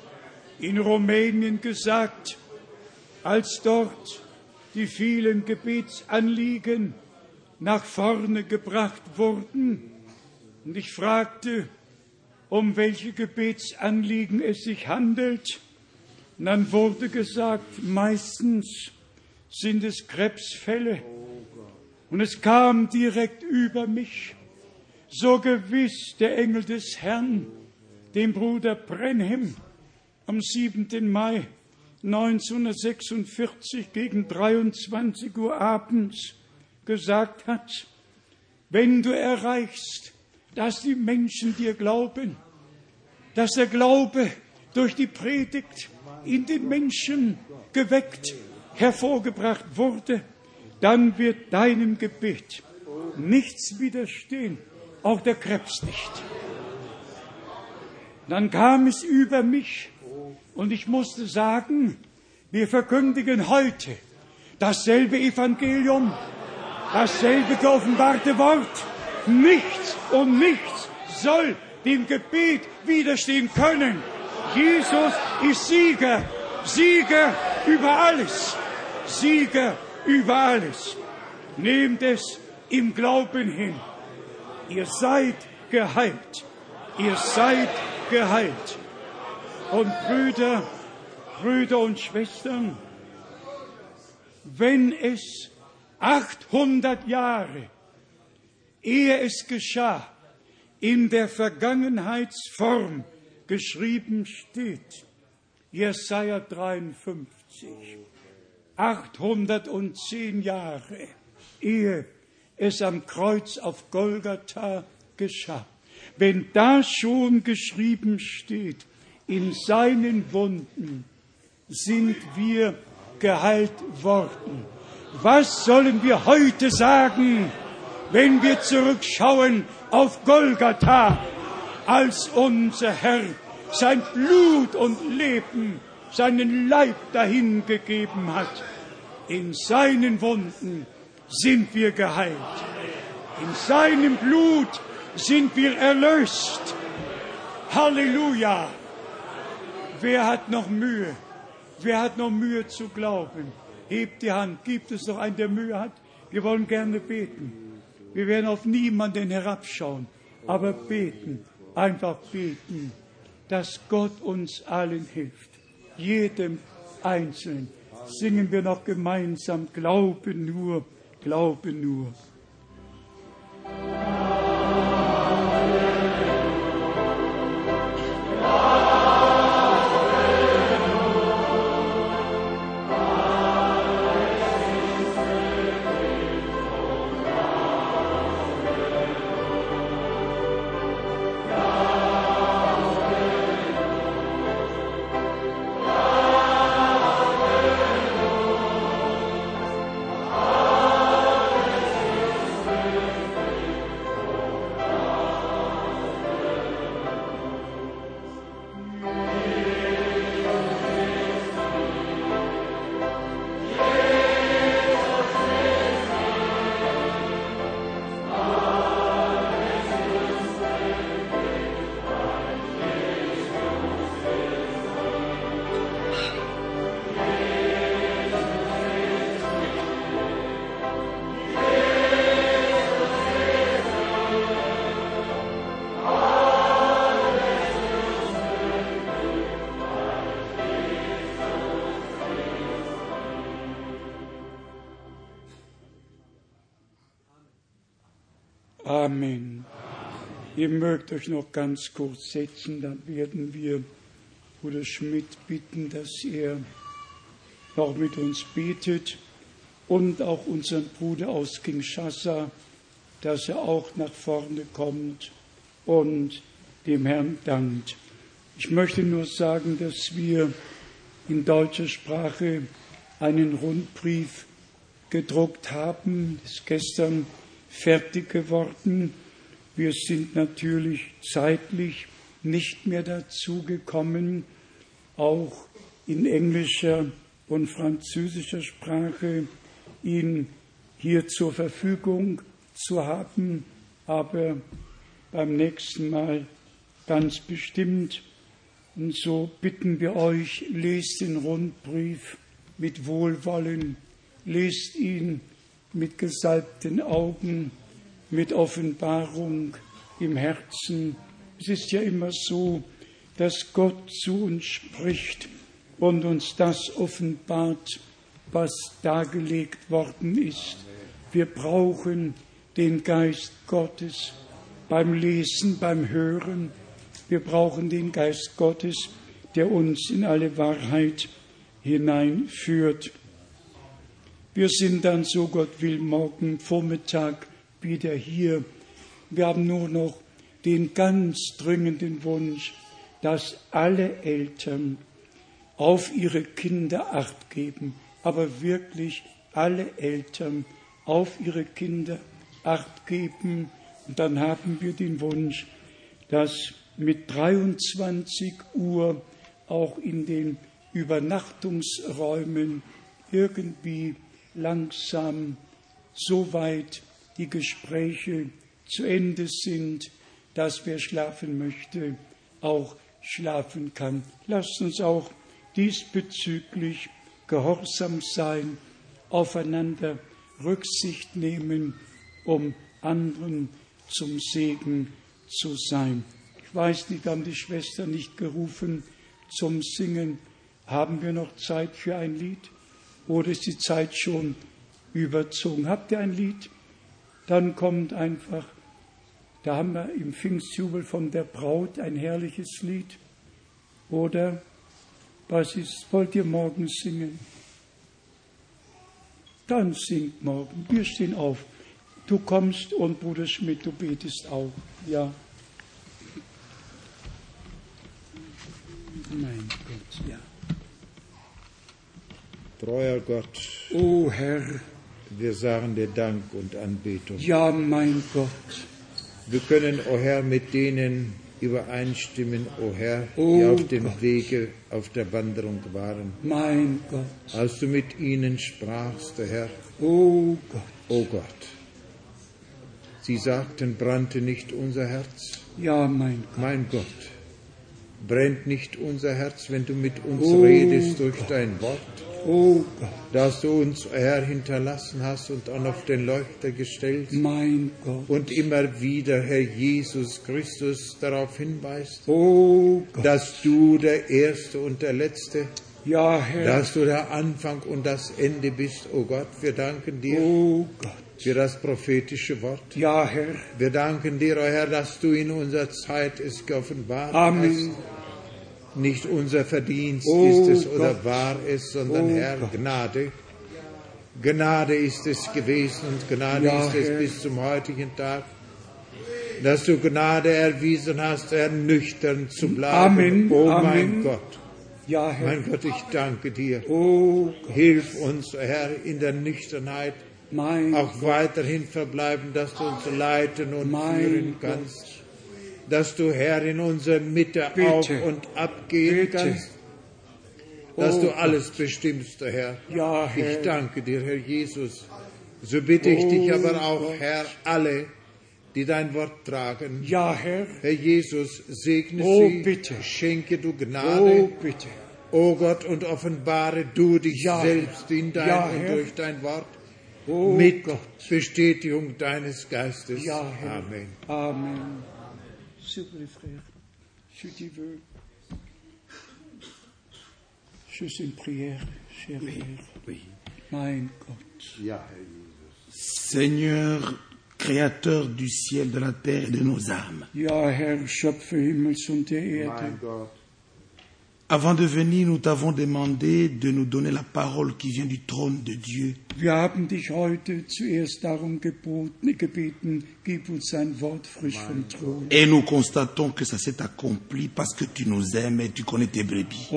Speaker 2: in Rumänien gesagt, als dort die vielen Gebetsanliegen nach vorne gebracht wurden. Und ich fragte, um welche Gebetsanliegen es sich handelt. Und dann wurde gesagt, meistens sind es Krebsfälle. Und es kam direkt über mich. So gewiss der Engel des Herrn, dem Bruder Brenhem, am 7. Mai 1946 gegen 23 Uhr abends gesagt hat, wenn du erreichst, dass die Menschen dir glauben, dass der Glaube durch die Predigt in den Menschen geweckt, hervorgebracht wurde, dann wird deinem Gebet nichts widerstehen, auch der Krebs nicht. Dann kam es über mich und ich musste sagen, wir verkündigen heute dasselbe Evangelium, dasselbe geoffenbarte Wort. Nichts und nichts soll dem Gebet widerstehen können. Jesus ist Sieger, Sieger über alles, Sieger über alles. Nehmt es im Glauben hin. Ihr seid geheilt, ihr seid geheilt. Und Brüder, Brüder und Schwestern, wenn es 800 Jahre, ehe es geschah, in der Vergangenheitsform geschrieben steht, Jesaja 53, 810 Jahre, ehe es am Kreuz auf Golgatha geschah. Wenn da schon geschrieben steht, in seinen Wunden sind wir geheilt worden. Was sollen wir heute sagen, wenn wir zurückschauen auf Golgatha, als unser Herr sein Blut und Leben, seinen Leib dahingegeben hat. In seinen Wunden sind wir geheilt. In seinem Blut sind wir erlöst. Halleluja! Wer hat noch Mühe? Wer hat noch Mühe zu glauben? Hebt die Hand. Gibt es noch einen, der Mühe hat? Wir wollen gerne beten. Wir werden auf niemanden herabschauen, aber beten einfach beten, dass Gott uns allen hilft, jedem Einzelnen. Singen wir noch gemeinsam, glaube nur, glaube nur. Amen. Alleluia. Ihr mögt euch noch ganz kurz setzen, dann werden wir Bruder Schmidt bitten, dass er noch mit uns betet und auch unseren Bruder aus Kinshasa, dass er auch nach vorne kommt und dem Herrn dankt. Ich möchte nur sagen, dass wir in deutscher Sprache einen Rundbrief gedruckt haben, ist gestern fertig geworden wir sind natürlich zeitlich nicht mehr dazu gekommen, auch in englischer und französischer Sprache ihn hier zur Verfügung zu haben, aber beim nächsten Mal ganz bestimmt. Und so bitten wir euch, lest den Rundbrief mit Wohlwollen, lest ihn mit gesalbten Augen mit Offenbarung im Herzen. Es ist ja immer so, dass Gott zu uns spricht und uns das offenbart, was dargelegt worden ist. Wir brauchen den Geist Gottes beim Lesen, beim Hören. Wir brauchen den Geist Gottes, der uns in alle Wahrheit hineinführt. Wir sind dann, so Gott will, morgen Vormittag wieder hier. Wir haben nur noch den ganz dringenden Wunsch, dass alle Eltern auf ihre Kinder acht geben, aber wirklich alle Eltern auf ihre Kinder acht geben. Und dann haben wir den Wunsch, dass mit 23 Uhr auch in den Übernachtungsräumen irgendwie langsam so weit die Gespräche zu Ende sind, dass wer schlafen möchte, auch schlafen kann. Lasst uns auch diesbezüglich gehorsam sein, aufeinander Rücksicht nehmen, um anderen zum Segen zu sein. Ich weiß nicht, haben die Schwestern nicht gerufen zum Singen? Haben wir noch Zeit für ein Lied? Oder ist die Zeit schon überzogen? Habt ihr ein Lied? Dann kommt einfach, da haben wir im Pfingstjubel von der Braut ein herrliches Lied. Oder, was ist, wollt ihr morgen singen? Dann singt morgen. Wir stehen auf. Du kommst und Bruder Schmidt, du betest auch. Ja.
Speaker 4: Mein Gott, ja. Treuer Gott. O oh Herr, wir sagen dir Dank und Anbetung. Ja, mein Gott. Wir können, o oh Herr, mit denen übereinstimmen, o oh Herr, oh die auf dem Gott. Wege, auf der Wanderung waren. Mein Gott. Als du mit ihnen sprachst, der Herr. O oh Gott. O Gott. Sie sagten, brannte nicht unser Herz?
Speaker 2: Ja, mein Gott. Mein Gott. Brennt nicht unser Herz, wenn du mit uns oh redest durch Gott. dein Wort? Oh Dass du uns, Herr, hinterlassen hast und dann auf den Leuchter gestellt. Mein Gott. Und immer wieder, Herr Jesus Christus, darauf hinweist. Oh Gott. Dass du der Erste und der Letzte ja, Herr. Dass du der Anfang und das Ende bist, oh Gott, wir danken dir. Oh Gott. Für das prophetische Wort. Ja, Herr. Wir danken dir, o oh Herr, dass du in unserer Zeit es geoffenbart Amen. hast. Amen nicht unser Verdienst oh ist es Gott. oder war es, sondern oh Herr Gott. Gnade. Gnade ist es gewesen und Gnade ja, ist es Herr. bis zum heutigen Tag, dass du Gnade erwiesen hast, ernüchternd zu bleiben. Amen. Oh Amen. mein Gott. Ja, Herr. Mein Gott, ich danke dir. Oh Gott. Hilf uns, Herr, in der Nüchternheit mein auch Gott. weiterhin verbleiben, dass du uns leiten und mein führen kannst. Gott dass du, Herr, in unserer Mitte Bitte. auf und ab gehen Bitte. kannst, dass oh du alles Gott. bestimmst, Herr. Ja, Herr. Ich danke dir, Herr Jesus. So bitte ich dich oh aber auch, Gott. Herr, alle, die dein Wort tragen. Ja, Herr. Herr Jesus, segne oh, sie, bitte. schenke du Gnade. Oh, bitte. O oh Gott, und offenbare du dich ja, selbst in dein ja, und durch dein Wort oh, mit Gott. Bestätigung deines Geistes. Ja, Amen. Amen. sur les frères, ceux qui veulent.
Speaker 5: Juste une prière, chère oui, Père. Oui. Mein Gott. Ja, Seigneur, Créateur du ciel, de la terre et de nos âmes. Ja, Herr, Schöpfer Himmels und der Erde. Mein Gott. Avant de venir, nous t'avons demandé de nous donner la parole qui vient du trône de Dieu. Et nous constatons que ça s'est accompli parce que tu nous aimes et tu connais tes
Speaker 6: brebis.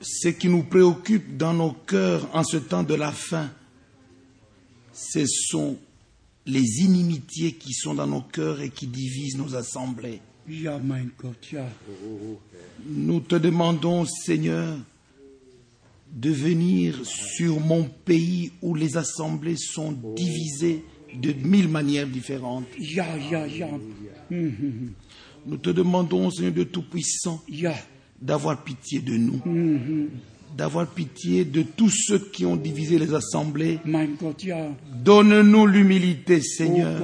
Speaker 5: Ce qui nous préoccupe dans nos cœurs en ce temps de la fin, ce sont les inimitiés qui sont dans nos cœurs et qui divisent nos assemblées. Nous te demandons, Seigneur, de venir sur mon pays où les assemblées sont divisées de mille manières différentes.
Speaker 6: Mm-hmm.
Speaker 5: Nous te demandons, Seigneur de Tout-Puissant, d'avoir pitié de nous. Mm-hmm d'avoir pitié de tous ceux qui ont divisé les assemblées. Donne-nous l'humilité, oh Seigneur,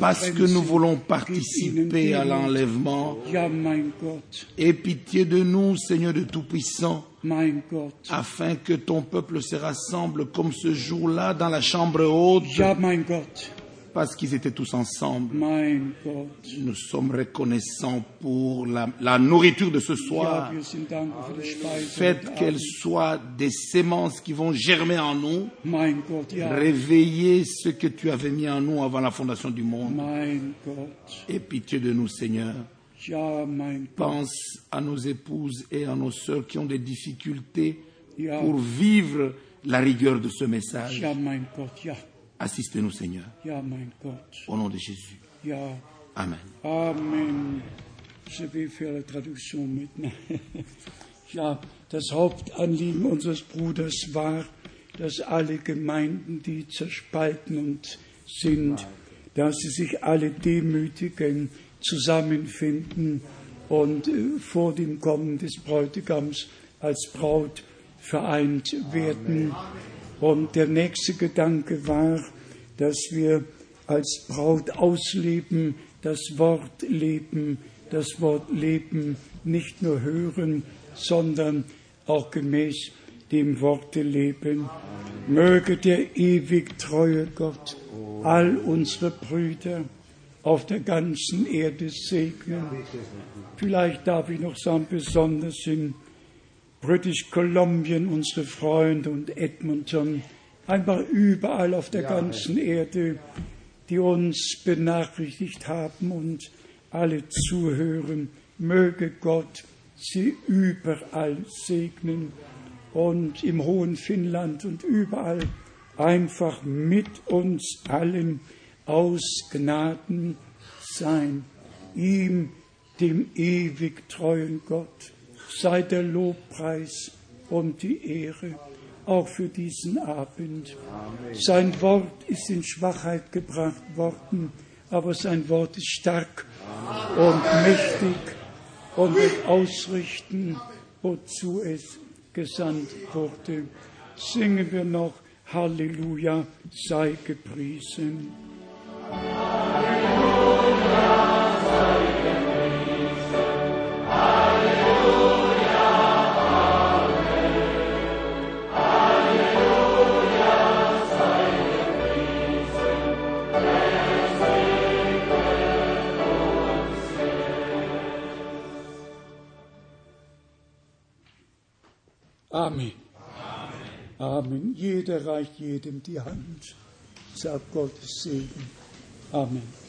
Speaker 5: parce que nous voulons participer à l'enlèvement. Et pitié de nous, Seigneur de Tout-Puissant, afin que ton peuple se rassemble comme ce jour-là dans la chambre haute parce qu'ils étaient tous ensemble. Nous sommes reconnaissants pour la, nourriture de ce soir. Faites qu'elle soit des semences qui vont germer en nous. Réveillez ce que tu avais mis en nous avant la fondation du monde. Et pitié de nous, Seigneur. Pense à nos épouses et à nos sœurs qui ont des difficultés pour vivre la rigueur de ce message. Assiste-nous, Seigneur. Ja, mein Gott. Au nom de Jésus. Ja. Amen. Amen.
Speaker 2: Je vais faire la traduction maintenant. ja, das Hauptanliegen unseres Bruders war, dass alle Gemeinden, die zerspalten und sind, dass sie sich alle demütigen, zusammenfinden und äh, vor dem Kommen des Bräutigams als Braut vereint werden. Amen. Und der nächste Gedanke war, dass wir als Braut ausleben, das Wort leben, das Wort leben, nicht nur hören, sondern auch gemäß dem Worte leben. Möge der ewig treue Gott all unsere Brüder auf der ganzen Erde segnen. Vielleicht darf ich noch sagen, besonders in British Columbia, unsere Freunde und Edmonton, einfach überall auf der ja, ganzen ja. Erde, die uns benachrichtigt haben und alle zuhören. Möge Gott sie überall segnen und im hohen Finnland und überall einfach mit uns allen aus Gnaden sein, ihm, dem ewig treuen Gott sei der Lobpreis und die Ehre auch für diesen Abend. Sein Wort ist in Schwachheit gebracht worden, aber sein Wort ist stark und mächtig und wird ausrichten, wozu es gesandt wurde. Singen wir noch Halleluja, sei gepriesen. Halleluja. Amen. Amen. Amen. Jeder reicht jedem die Hand. Sagt Gottes Segen. Amen.